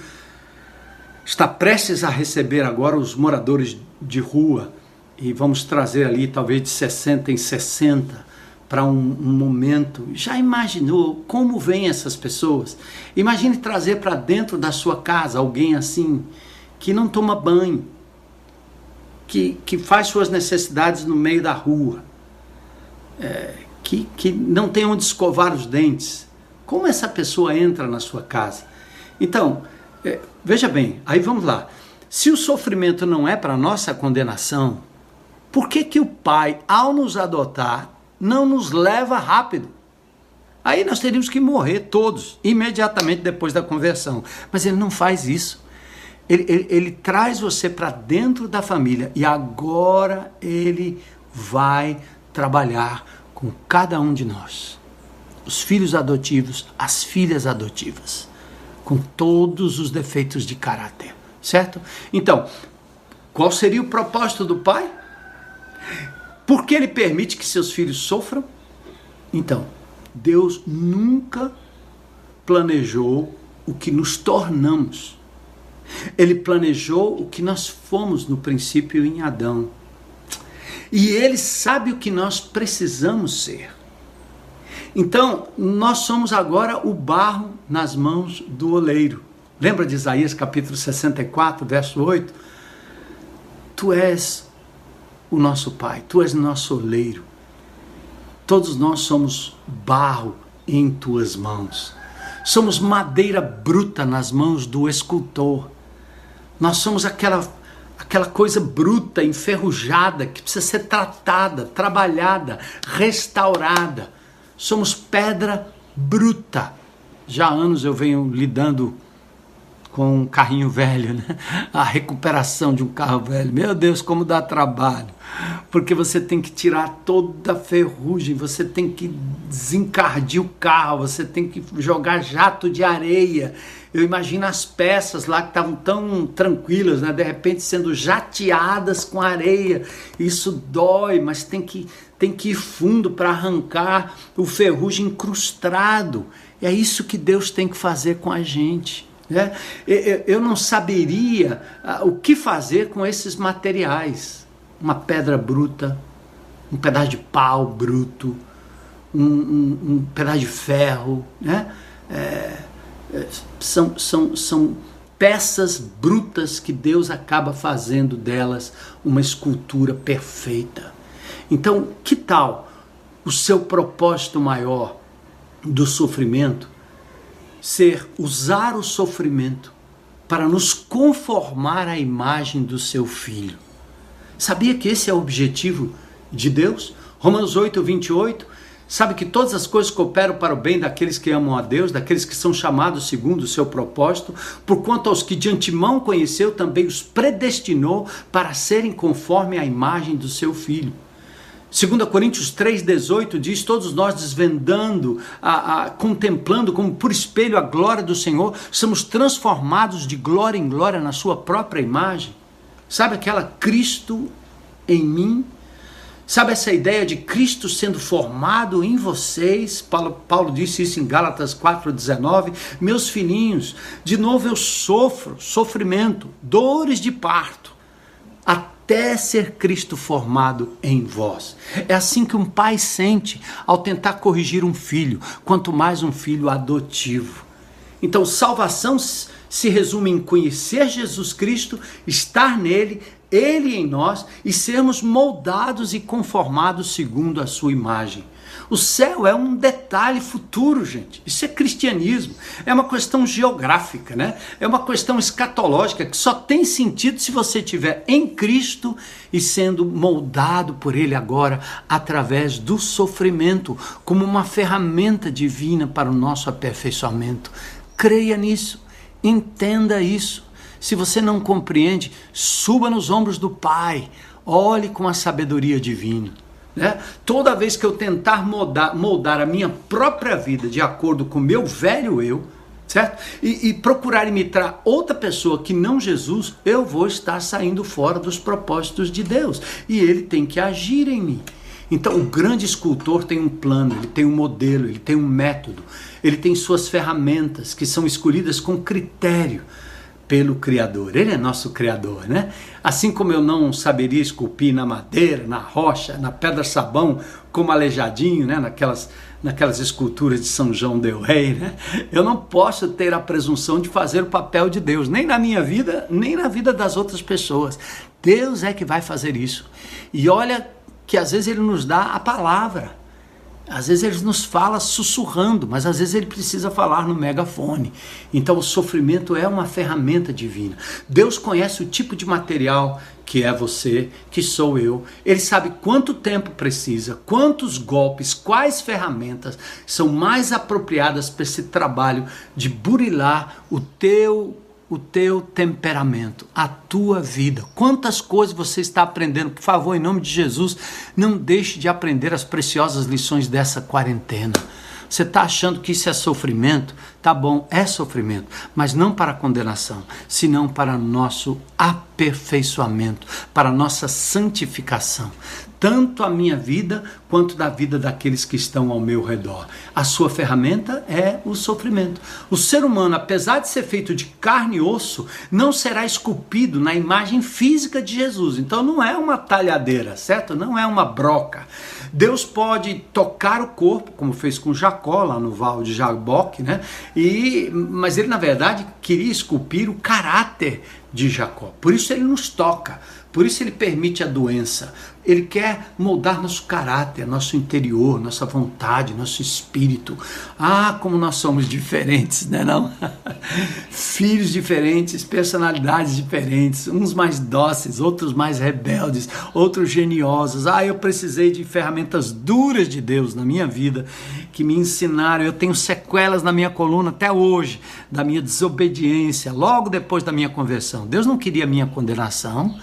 [SPEAKER 1] está prestes a receber agora os moradores de rua e vamos trazer ali talvez de 60 em 60 para um, um, momento. Já imaginou como vêm essas pessoas? Imagine trazer para dentro da sua casa alguém assim que não toma banho, que, que faz suas necessidades no meio da rua, é, que, que não tem onde escovar os dentes. Como essa pessoa entra na sua casa? Então, é, veja bem, aí vamos lá. Se o sofrimento não é para nossa condenação, por que, que o Pai, ao nos adotar, não nos leva rápido? Aí nós teríamos que morrer todos, imediatamente depois da conversão. Mas ele não faz isso. Ele, ele, ele traz você para dentro da família e agora ele vai trabalhar com cada um de nós. Os filhos adotivos, as filhas adotivas, com todos os defeitos de caráter, certo? Então, qual seria o propósito do pai? Por que ele permite que seus filhos sofram? Então, Deus nunca planejou o que nos tornamos. Ele planejou o que nós fomos no princípio em Adão. E ele sabe o que nós precisamos ser. Então, nós somos agora o barro nas mãos do oleiro. Lembra de Isaías capítulo 64, verso 8? Tu és o nosso Pai, tu és nosso oleiro. Todos nós somos barro em tuas mãos. Somos madeira bruta nas mãos do escultor. Nós somos aquela aquela coisa bruta, enferrujada, que precisa ser tratada, trabalhada, restaurada. Somos pedra bruta. Já há anos eu venho lidando com um carrinho velho, né? A recuperação de um carro velho. Meu Deus, como dá trabalho. Porque você tem que tirar toda a ferrugem, você tem que desencardir o carro, você tem que jogar jato de areia. Eu imagino as peças lá que estavam tão tranquilas, né? De repente sendo jateadas com areia. Isso dói, mas tem que tem que ir fundo para arrancar o ferrugem incrustado. É isso que Deus tem que fazer com a gente. Né? Eu não saberia ah, o que fazer com esses materiais. Uma pedra bruta, um pedaço de pau bruto, um, um, um pedaço de ferro. Né? É, é, são, são, são peças brutas que Deus acaba fazendo delas uma escultura perfeita. Então, que tal o seu propósito maior do sofrimento ser usar o sofrimento para nos conformar à imagem do seu filho. Sabia que esse é o objetivo de Deus? Romanos 8, 28. Sabe que todas as coisas cooperam para o bem daqueles que amam a Deus, daqueles que são chamados segundo o seu propósito, porquanto aos que de antemão conheceu, também os predestinou para serem conforme à imagem do seu filho. 2 Coríntios 3,18 diz: Todos nós desvendando, a, a, contemplando como por espelho a glória do Senhor, somos transformados de glória em glória na Sua própria imagem. Sabe aquela Cristo em mim? Sabe essa ideia de Cristo sendo formado em vocês? Paulo, Paulo disse isso em Gálatas 4,19. Meus filhinhos, de novo eu sofro sofrimento, dores de parto, até ser Cristo formado em vós. É assim que um pai sente ao tentar corrigir um filho, quanto mais um filho adotivo. Então, salvação se resume em conhecer Jesus Cristo, estar nele, ele em nós e sermos moldados e conformados segundo a sua imagem. O céu é um detalhe futuro, gente. Isso é cristianismo. É uma questão geográfica, né? É uma questão escatológica que só tem sentido se você estiver em Cristo e sendo moldado por Ele agora através do sofrimento, como uma ferramenta divina para o nosso aperfeiçoamento. Creia nisso, entenda isso. Se você não compreende, suba nos ombros do Pai, olhe com a sabedoria divina. Né? Toda vez que eu tentar moldar, moldar a minha própria vida de acordo com o meu velho eu, certo? E, e, procurar imitar outra pessoa que não Jesus, eu vou estar saindo fora dos propósitos de Deus. E ele tem que agir em mim. Então, o grande escultor tem um plano, ele tem um modelo, ele tem um método, ele tem suas ferramentas que são escolhidas com critério pelo Criador. Ele é nosso Criador, né? Assim como eu não saberia esculpir na madeira, na rocha, na pedra sabão, como aleijadinho, né? Naquelas, naquelas esculturas de São João del Rei, né? Eu não posso ter a presunção de fazer o papel de Deus, nem na minha vida, nem na vida das outras pessoas. Deus é que vai fazer isso. E olha que às vezes ele nos dá a palavra. Às vezes ele nos fala sussurrando, mas às vezes ele precisa falar no megafone. Então o sofrimento é uma ferramenta divina. Deus conhece o tipo de material que é você, que sou eu. Ele sabe quanto tempo precisa, quantos golpes, quais ferramentas são mais apropriadas para esse trabalho de burilar o teu o teu temperamento, a tua vida. Quantas coisas você está aprendendo? Por favor, em nome de Jesus, não deixe de aprender as preciosas lições dessa quarentena. Você está achando que isso é sofrimento? Tá bom, é sofrimento, mas não para condenação, senão para nosso aperfeiçoamento, para nossa santificação tanto a minha vida quanto da vida daqueles que estão ao meu redor. A sua ferramenta é o sofrimento. O ser humano, apesar de ser feito de carne e osso, não será esculpido na imagem física de Jesus. Então não é uma talhadeira, certo? Não é uma broca. Deus pode tocar o corpo, como fez com Jacó lá no Val de Jaboque, né? E mas ele na verdade queria esculpir o caráter de Jacó. Por isso ele nos toca. Por isso ele permite a doença. Ele quer moldar nosso caráter, nosso interior, nossa vontade, nosso espírito. Ah, como nós somos diferentes, né não? Filhos diferentes, personalidades diferentes, uns mais dóceis, outros mais rebeldes, outros geniosos. Ah, eu precisei de ferramentas duras de Deus na minha vida que me ensinaram. Eu tenho sequelas na minha coluna até hoje da minha desobediência, logo depois da minha conversão. Deus não queria minha condenação.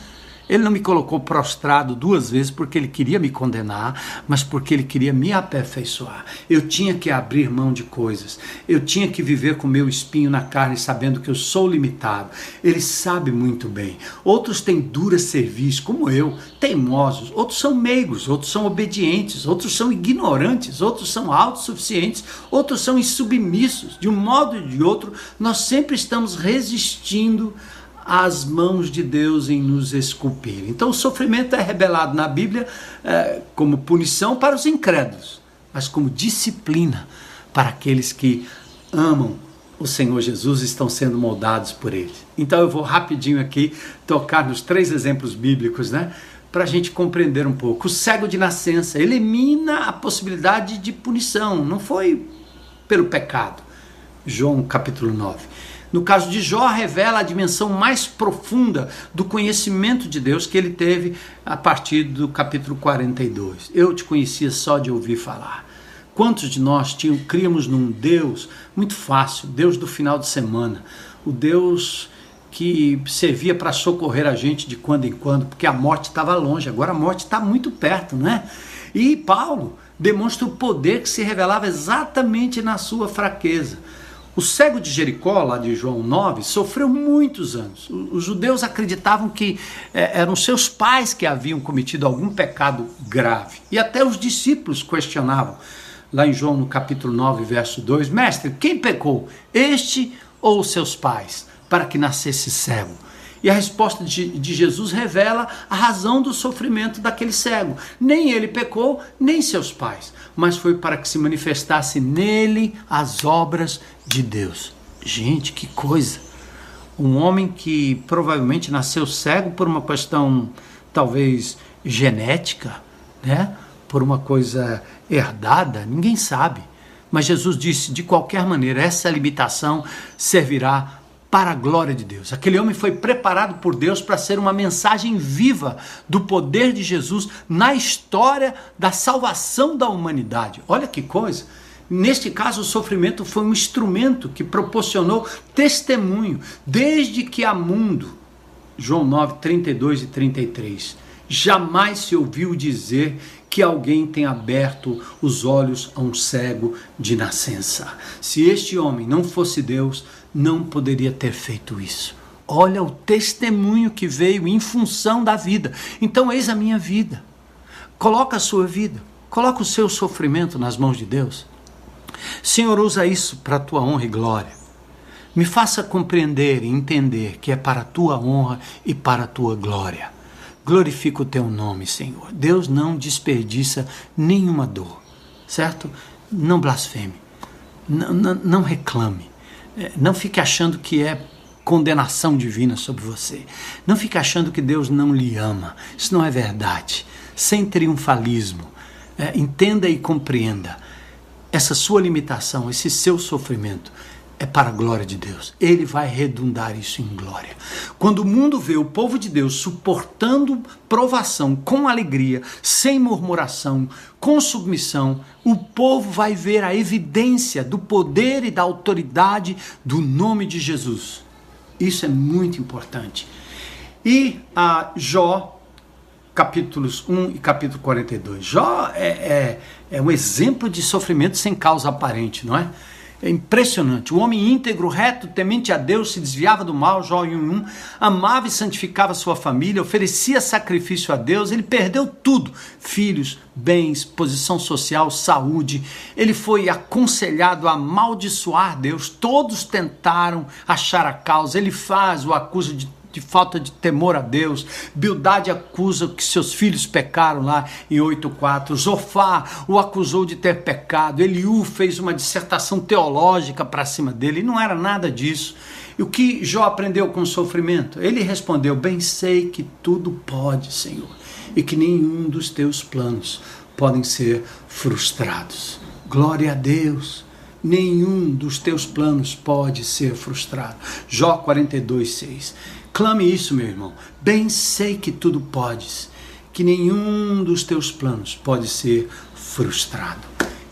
[SPEAKER 1] Ele não me colocou prostrado duas vezes porque ele queria me condenar, mas porque ele queria me aperfeiçoar. Eu tinha que abrir mão de coisas. Eu tinha que viver com meu espinho na carne, sabendo que eu sou limitado. Ele sabe muito bem. Outros têm dura serviço, como eu, teimosos. Outros são meigos, outros são obedientes, outros são ignorantes, outros são autossuficientes, outros são insubmissos. De um modo ou de outro, nós sempre estamos resistindo as mãos de Deus em nos esculpir. Então o sofrimento é revelado na Bíblia é, como punição para os incrédulos, mas como disciplina para aqueles que amam o Senhor Jesus estão sendo moldados por Ele. Então eu vou rapidinho aqui tocar nos três exemplos bíblicos, né? Para a gente compreender um pouco. O cego de nascença elimina a possibilidade de punição, não foi pelo pecado. João capítulo 9. No caso de Jó, revela a dimensão mais profunda do conhecimento de Deus que ele teve a partir do capítulo 42. Eu te conhecia só de ouvir falar. Quantos de nós tínhamos, críamos num Deus muito fácil, Deus do final de semana, o Deus que servia para socorrer a gente de quando em quando, porque a morte estava longe, agora a morte está muito perto, né? E Paulo demonstra o poder que se revelava exatamente na sua fraqueza. O cego de Jericó, lá de João 9, sofreu muitos anos. Os judeus acreditavam que é, eram seus pais que haviam cometido algum pecado grave. E até os discípulos questionavam, lá em João no capítulo 9, verso 2, Mestre, quem pecou? Este ou seus pais, para que nascesse cego? E a resposta de, de, Jesus revela a razão do sofrimento daquele cego. Nem ele pecou, nem seus pais, mas foi para que se manifestasse nele as obras de Deus. Gente, que coisa! Um homem que provavelmente nasceu cego por uma questão talvez genética, né? Por uma coisa herdada, ninguém sabe. Mas Jesus disse: de qualquer maneira, essa limitação servirá para a glória de Deus. Aquele homem foi preparado por Deus para ser uma mensagem viva do poder de Jesus na história da salvação da humanidade. Olha que coisa! Neste caso, o sofrimento foi um instrumento que proporcionou testemunho desde que há mundo. João 9, 32 e 33. Jamais se ouviu dizer que alguém tenha aberto os olhos a um cego de nascença. Se este homem não fosse Deus, não poderia ter feito isso. Olha o testemunho que veio em função da vida. Então, eis a minha vida. Coloca a sua vida, coloca o seu sofrimento nas mãos de Deus. Senhor, usa isso para a tua honra e glória. Me faça compreender e entender que é para a tua honra e para a tua glória. Glorifica o teu nome, Senhor. Deus não desperdiça nenhuma dor, certo? não blasfeme, não, não, não reclame, é, não fique achando que é condenação divina sobre você. Não fique achando que Deus não lhe ama. Isso não é verdade. Sem triunfalismo. É, entenda e compreenda. Essa sua limitação, esse seu sofrimento, é para a glória de Deus. Ele vai redundar isso em glória. Quando o mundo vê o povo de Deus suportando provação com alegria, sem murmuração, com submissão, o povo vai ver a evidência do poder e da autoridade do nome de Jesus. Isso é muito importante. E a Jó, capítulos 1 e capítulo 42. Jó é, é, é um exemplo de sofrimento sem causa aparente, não é? É impressionante. O homem íntegro, reto, temente a Deus, se desviava do mal, Jó 1, amava e santificava sua família, oferecia sacrifício a Deus, ele perdeu tudo: filhos, bens, posição social, saúde. Ele foi aconselhado a amaldiçoar Deus. Todos tentaram achar a causa. Ele faz, o acusa de de falta de temor a Deus. Bildade acusa que seus filhos pecaram lá em 8.4. Zofá o acusou de ter pecado. Eliú fez uma dissertação teológica para cima dele. Não era nada disso. E o que Jó aprendeu com o sofrimento? Ele respondeu: Bem sei que tudo pode, Senhor, e que nenhum dos teus planos podem ser frustrados. Glória a Deus nenhum dos teus planos pode ser frustrado. Jó 42, 6. Clame isso, meu irmão. Bem sei que tudo podes, que nenhum dos teus planos pode ser frustrado.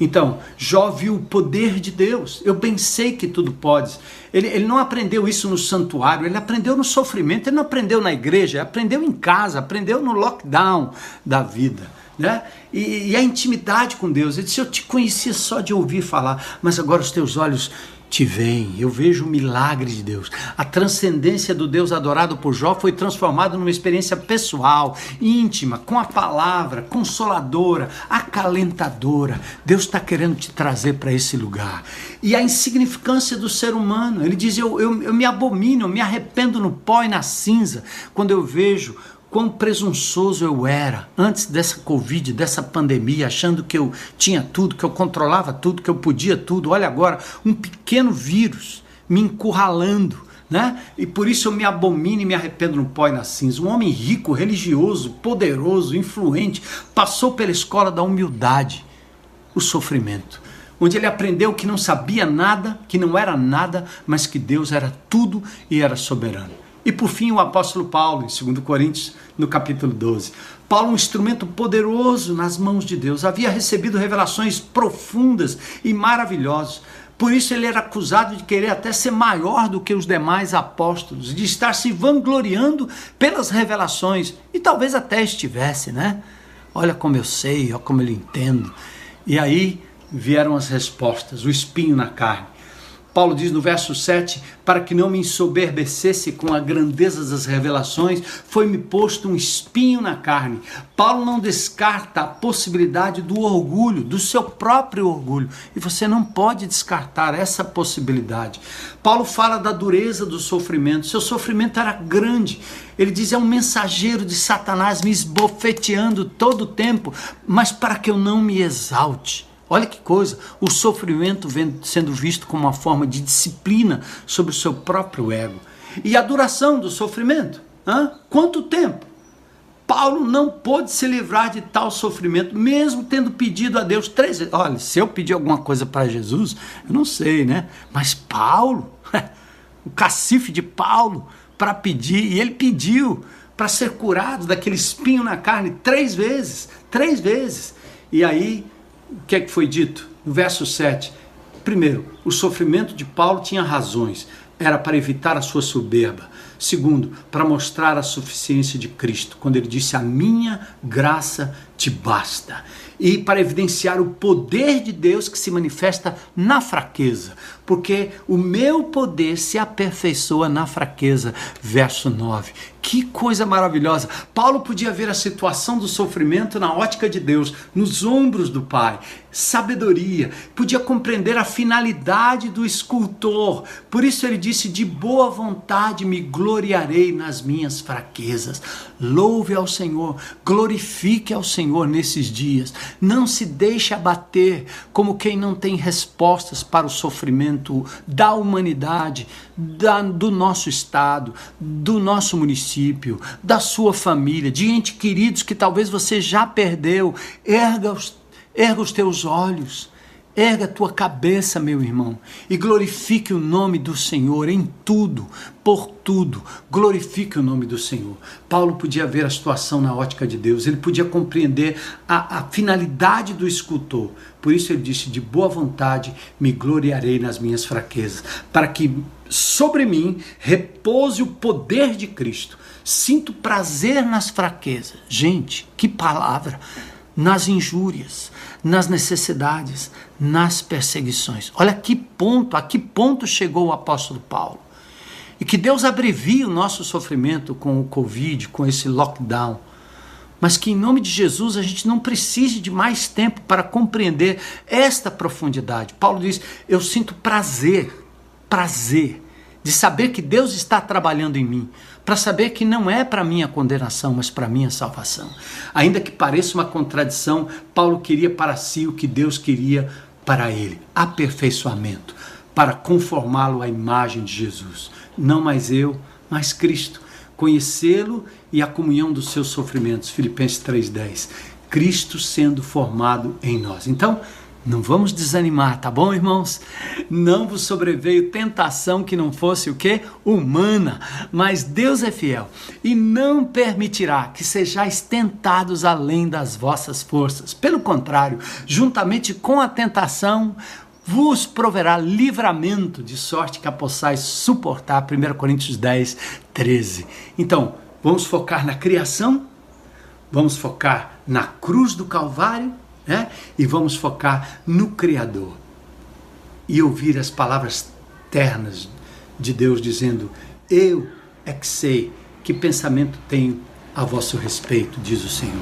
[SPEAKER 1] Então, Jó viu o poder de Deus. Eu bem sei que tudo podes. Ele, ele não aprendeu isso no santuário, ele aprendeu no sofrimento, ele não aprendeu na igreja, aprendeu em casa, aprendeu no lockdown da vida. Né? E, e a intimidade com Deus. Ele disse: Eu te conhecia só de ouvir falar, mas agora os teus olhos te vem. Eu vejo o milagre de Deus. A transcendência do Deus adorado por Jó foi transformada numa experiência pessoal, íntima, com a palavra, consoladora, acalentadora. Deus está querendo te trazer para esse lugar. E a insignificância do ser humano. Ele diz: eu, eu, eu me abomino, eu me arrependo no pó e na cinza quando eu vejo quão presunçoso eu era antes dessa Covid, dessa pandemia, achando que eu tinha tudo, que eu controlava tudo, que eu podia tudo. Olha agora, um pequeno vírus me encurralando. Né? E por isso eu me abomino e me arrependo no pó e na cinza. Um homem rico, religioso, poderoso, influente, passou pela escola da humildade, o sofrimento, onde ele aprendeu que não sabia nada, que não era nada, mas que Deus era tudo e era soberano. E por fim, o apóstolo Paulo, em 2 Coríntios, no capítulo 12. Paulo, um instrumento poderoso nas mãos de Deus, havia recebido revelações profundas e maravilhosas. Por isso ele era acusado de querer até ser maior do que os demais apóstolos, de estar se vangloriando pelas revelações, e talvez até estivesse, né? Olha como eu sei, olha como eu entendo. E aí vieram as respostas, o espinho na carne. Paulo diz no verso 7: Para que não me ensoberbecesse com a grandeza das revelações, foi-me posto um espinho na carne. Paulo não descarta a possibilidade do orgulho, do seu próprio orgulho. E você não pode descartar essa possibilidade. Paulo fala da dureza do sofrimento. Seu sofrimento era grande. Ele diz: é um mensageiro de Satanás me esbofeteando todo o tempo, mas para que eu não me exalte. Olha que coisa, o sofrimento sendo visto como uma forma de disciplina sobre o seu próprio ego. E a duração do sofrimento? Hã? Quanto tempo? Paulo não pôde se livrar de tal sofrimento, mesmo tendo pedido a Deus três vezes. Olha, se eu pedir alguma coisa para Jesus, eu não sei, né? Mas Paulo, o cacife de Paulo, para pedir, e ele pediu para ser curado daquele espinho na carne três vezes, três vezes. E aí o que é que foi dito? No verso 7. Primeiro, o sofrimento de Paulo tinha razões, era para evitar a sua soberba. Segundo, para mostrar a suficiência de Cristo, quando ele disse: A minha graça te basta. E para evidenciar o poder de Deus que se manifesta na fraqueza, porque o meu poder se aperfeiçoa na fraqueza. Verso 9. Que coisa maravilhosa! Paulo podia ver a situação do sofrimento na ótica de Deus, nos ombros do Pai. Sabedoria, podia compreender a finalidade do escultor. Por isso ele disse: De boa vontade me gloriarei nas minhas fraquezas. Louve ao Senhor, glorifique ao Senhor nesses dias. Não se deixe abater como quem não tem respostas para o sofrimento da humanidade, da, do nosso estado, do nosso município, da sua família, de entes queridos que talvez você já perdeu. Erga os, erga os teus olhos Erga tua cabeça, meu irmão, e glorifique o nome do Senhor em tudo, por tudo. Glorifique o nome do Senhor. Paulo podia ver a situação na ótica de Deus, ele podia compreender a, a finalidade do escultor. Por isso ele disse: De boa vontade me gloriarei nas minhas fraquezas, para que sobre mim repouse o poder de Cristo. Sinto prazer nas fraquezas. Gente, que palavra! Nas injúrias nas necessidades, nas perseguições. Olha que ponto, a que ponto chegou o apóstolo Paulo. E que Deus abrevie o nosso sofrimento com o Covid, com esse lockdown. Mas que em nome de Jesus a gente não precise de mais tempo para compreender esta profundidade. Paulo diz: Eu sinto prazer, prazer de saber que Deus está trabalhando em mim, para saber que não é para minha condenação, mas para minha salvação. Ainda que pareça uma contradição, Paulo queria para si o que Deus queria para ele: aperfeiçoamento, para conformá-lo à imagem de Jesus. Não mais eu, mas Cristo. Conhecê-lo e a comunhão dos seus sofrimentos. Filipenses 3:10. Cristo sendo formado em nós. Então, não vamos desanimar, tá bom, irmãos? Não vos sobreveio tentação que não fosse o que? Humana, mas Deus é fiel e não permitirá que sejais tentados além das vossas forças. Pelo contrário, juntamente com a tentação, vos proverá livramento, de sorte que a possais suportar. 1 Coríntios 10, 13. Então, vamos focar na criação, vamos focar na cruz do Calvário né? e vamos focar no Criador e ouvir as palavras ternas de Deus dizendo: Eu é que sei que pensamento tenho a vosso respeito, diz o Senhor.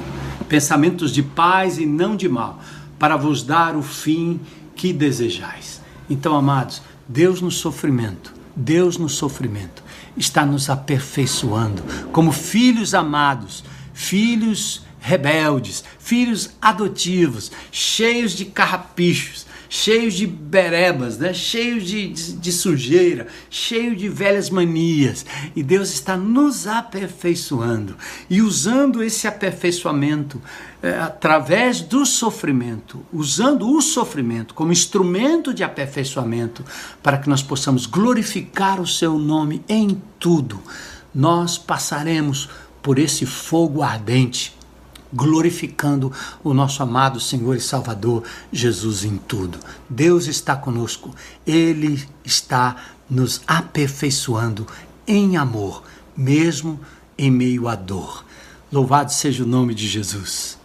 [SPEAKER 1] Pensamentos de paz e não de mal, para vos dar o fim que desejais. Então, amados, Deus no sofrimento, Deus no sofrimento, está nos aperfeiçoando como filhos amados, filhos rebeldes, filhos adotivos, cheios de carrapichos, cheios de berebas, né? cheios de, de, de sujeira, cheios de velhas manias. E Deus está nos aperfeiçoando e usando esse aperfeiçoamento é, através do sofrimento, usando o sofrimento como instrumento de aperfeiçoamento para que nós possamos glorificar o seu nome em tudo. Nós passaremos por esse fogo ardente glorificando o nosso amado Senhor e Salvador Jesus em tudo. Deus está conosco, Ele está nos aperfeiçoando em amor, mesmo em meio à dor. Louvado seja o nome de Jesus.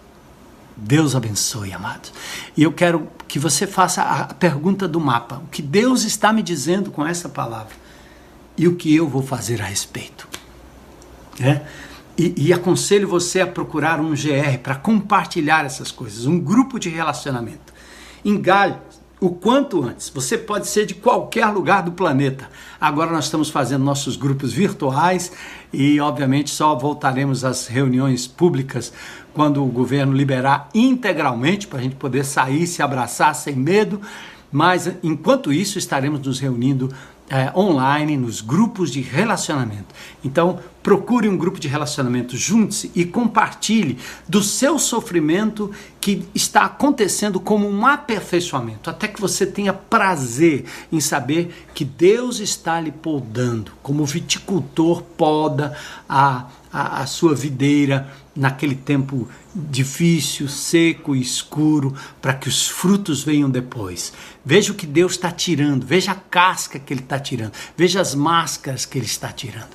[SPEAKER 1] Deus abençoe, amados. E eu quero que você faça a pergunta do mapa: o que Deus está me dizendo com essa palavra e o que eu vou fazer a respeito. É? E, e, aconselho você a procurar um GR para compartilhar essas coisas, um grupo de relacionamento. Engale o quanto antes. Você pode ser de qualquer lugar do planeta. Agora nós estamos fazendo nossos grupos virtuais e, obviamente, só voltaremos às reuniões públicas quando o governo liberar integralmente para a gente poder sair, se abraçar sem medo. Mas enquanto isso, estaremos nos reunindo é, online, nos grupos de relacionamento. Então, procure um grupo de relacionamento, junte-se e compartilhe do seu sofrimento que está acontecendo como um aperfeiçoamento, até que você tenha prazer em saber que Deus está lhe podando, como o viticultor poda a, a, a sua videira naquele tempo difícil, seco e escuro, para que os frutos venham depois. Veja o que Deus está tirando, veja a casca que Ele está tirando, veja as máscaras que Ele está tirando.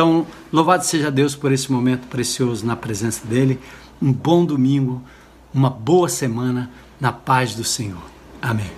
[SPEAKER 1] Então, louvado seja Deus por esse momento precioso na presença dEle. Um bom domingo, uma boa semana na paz do Senhor. Amém.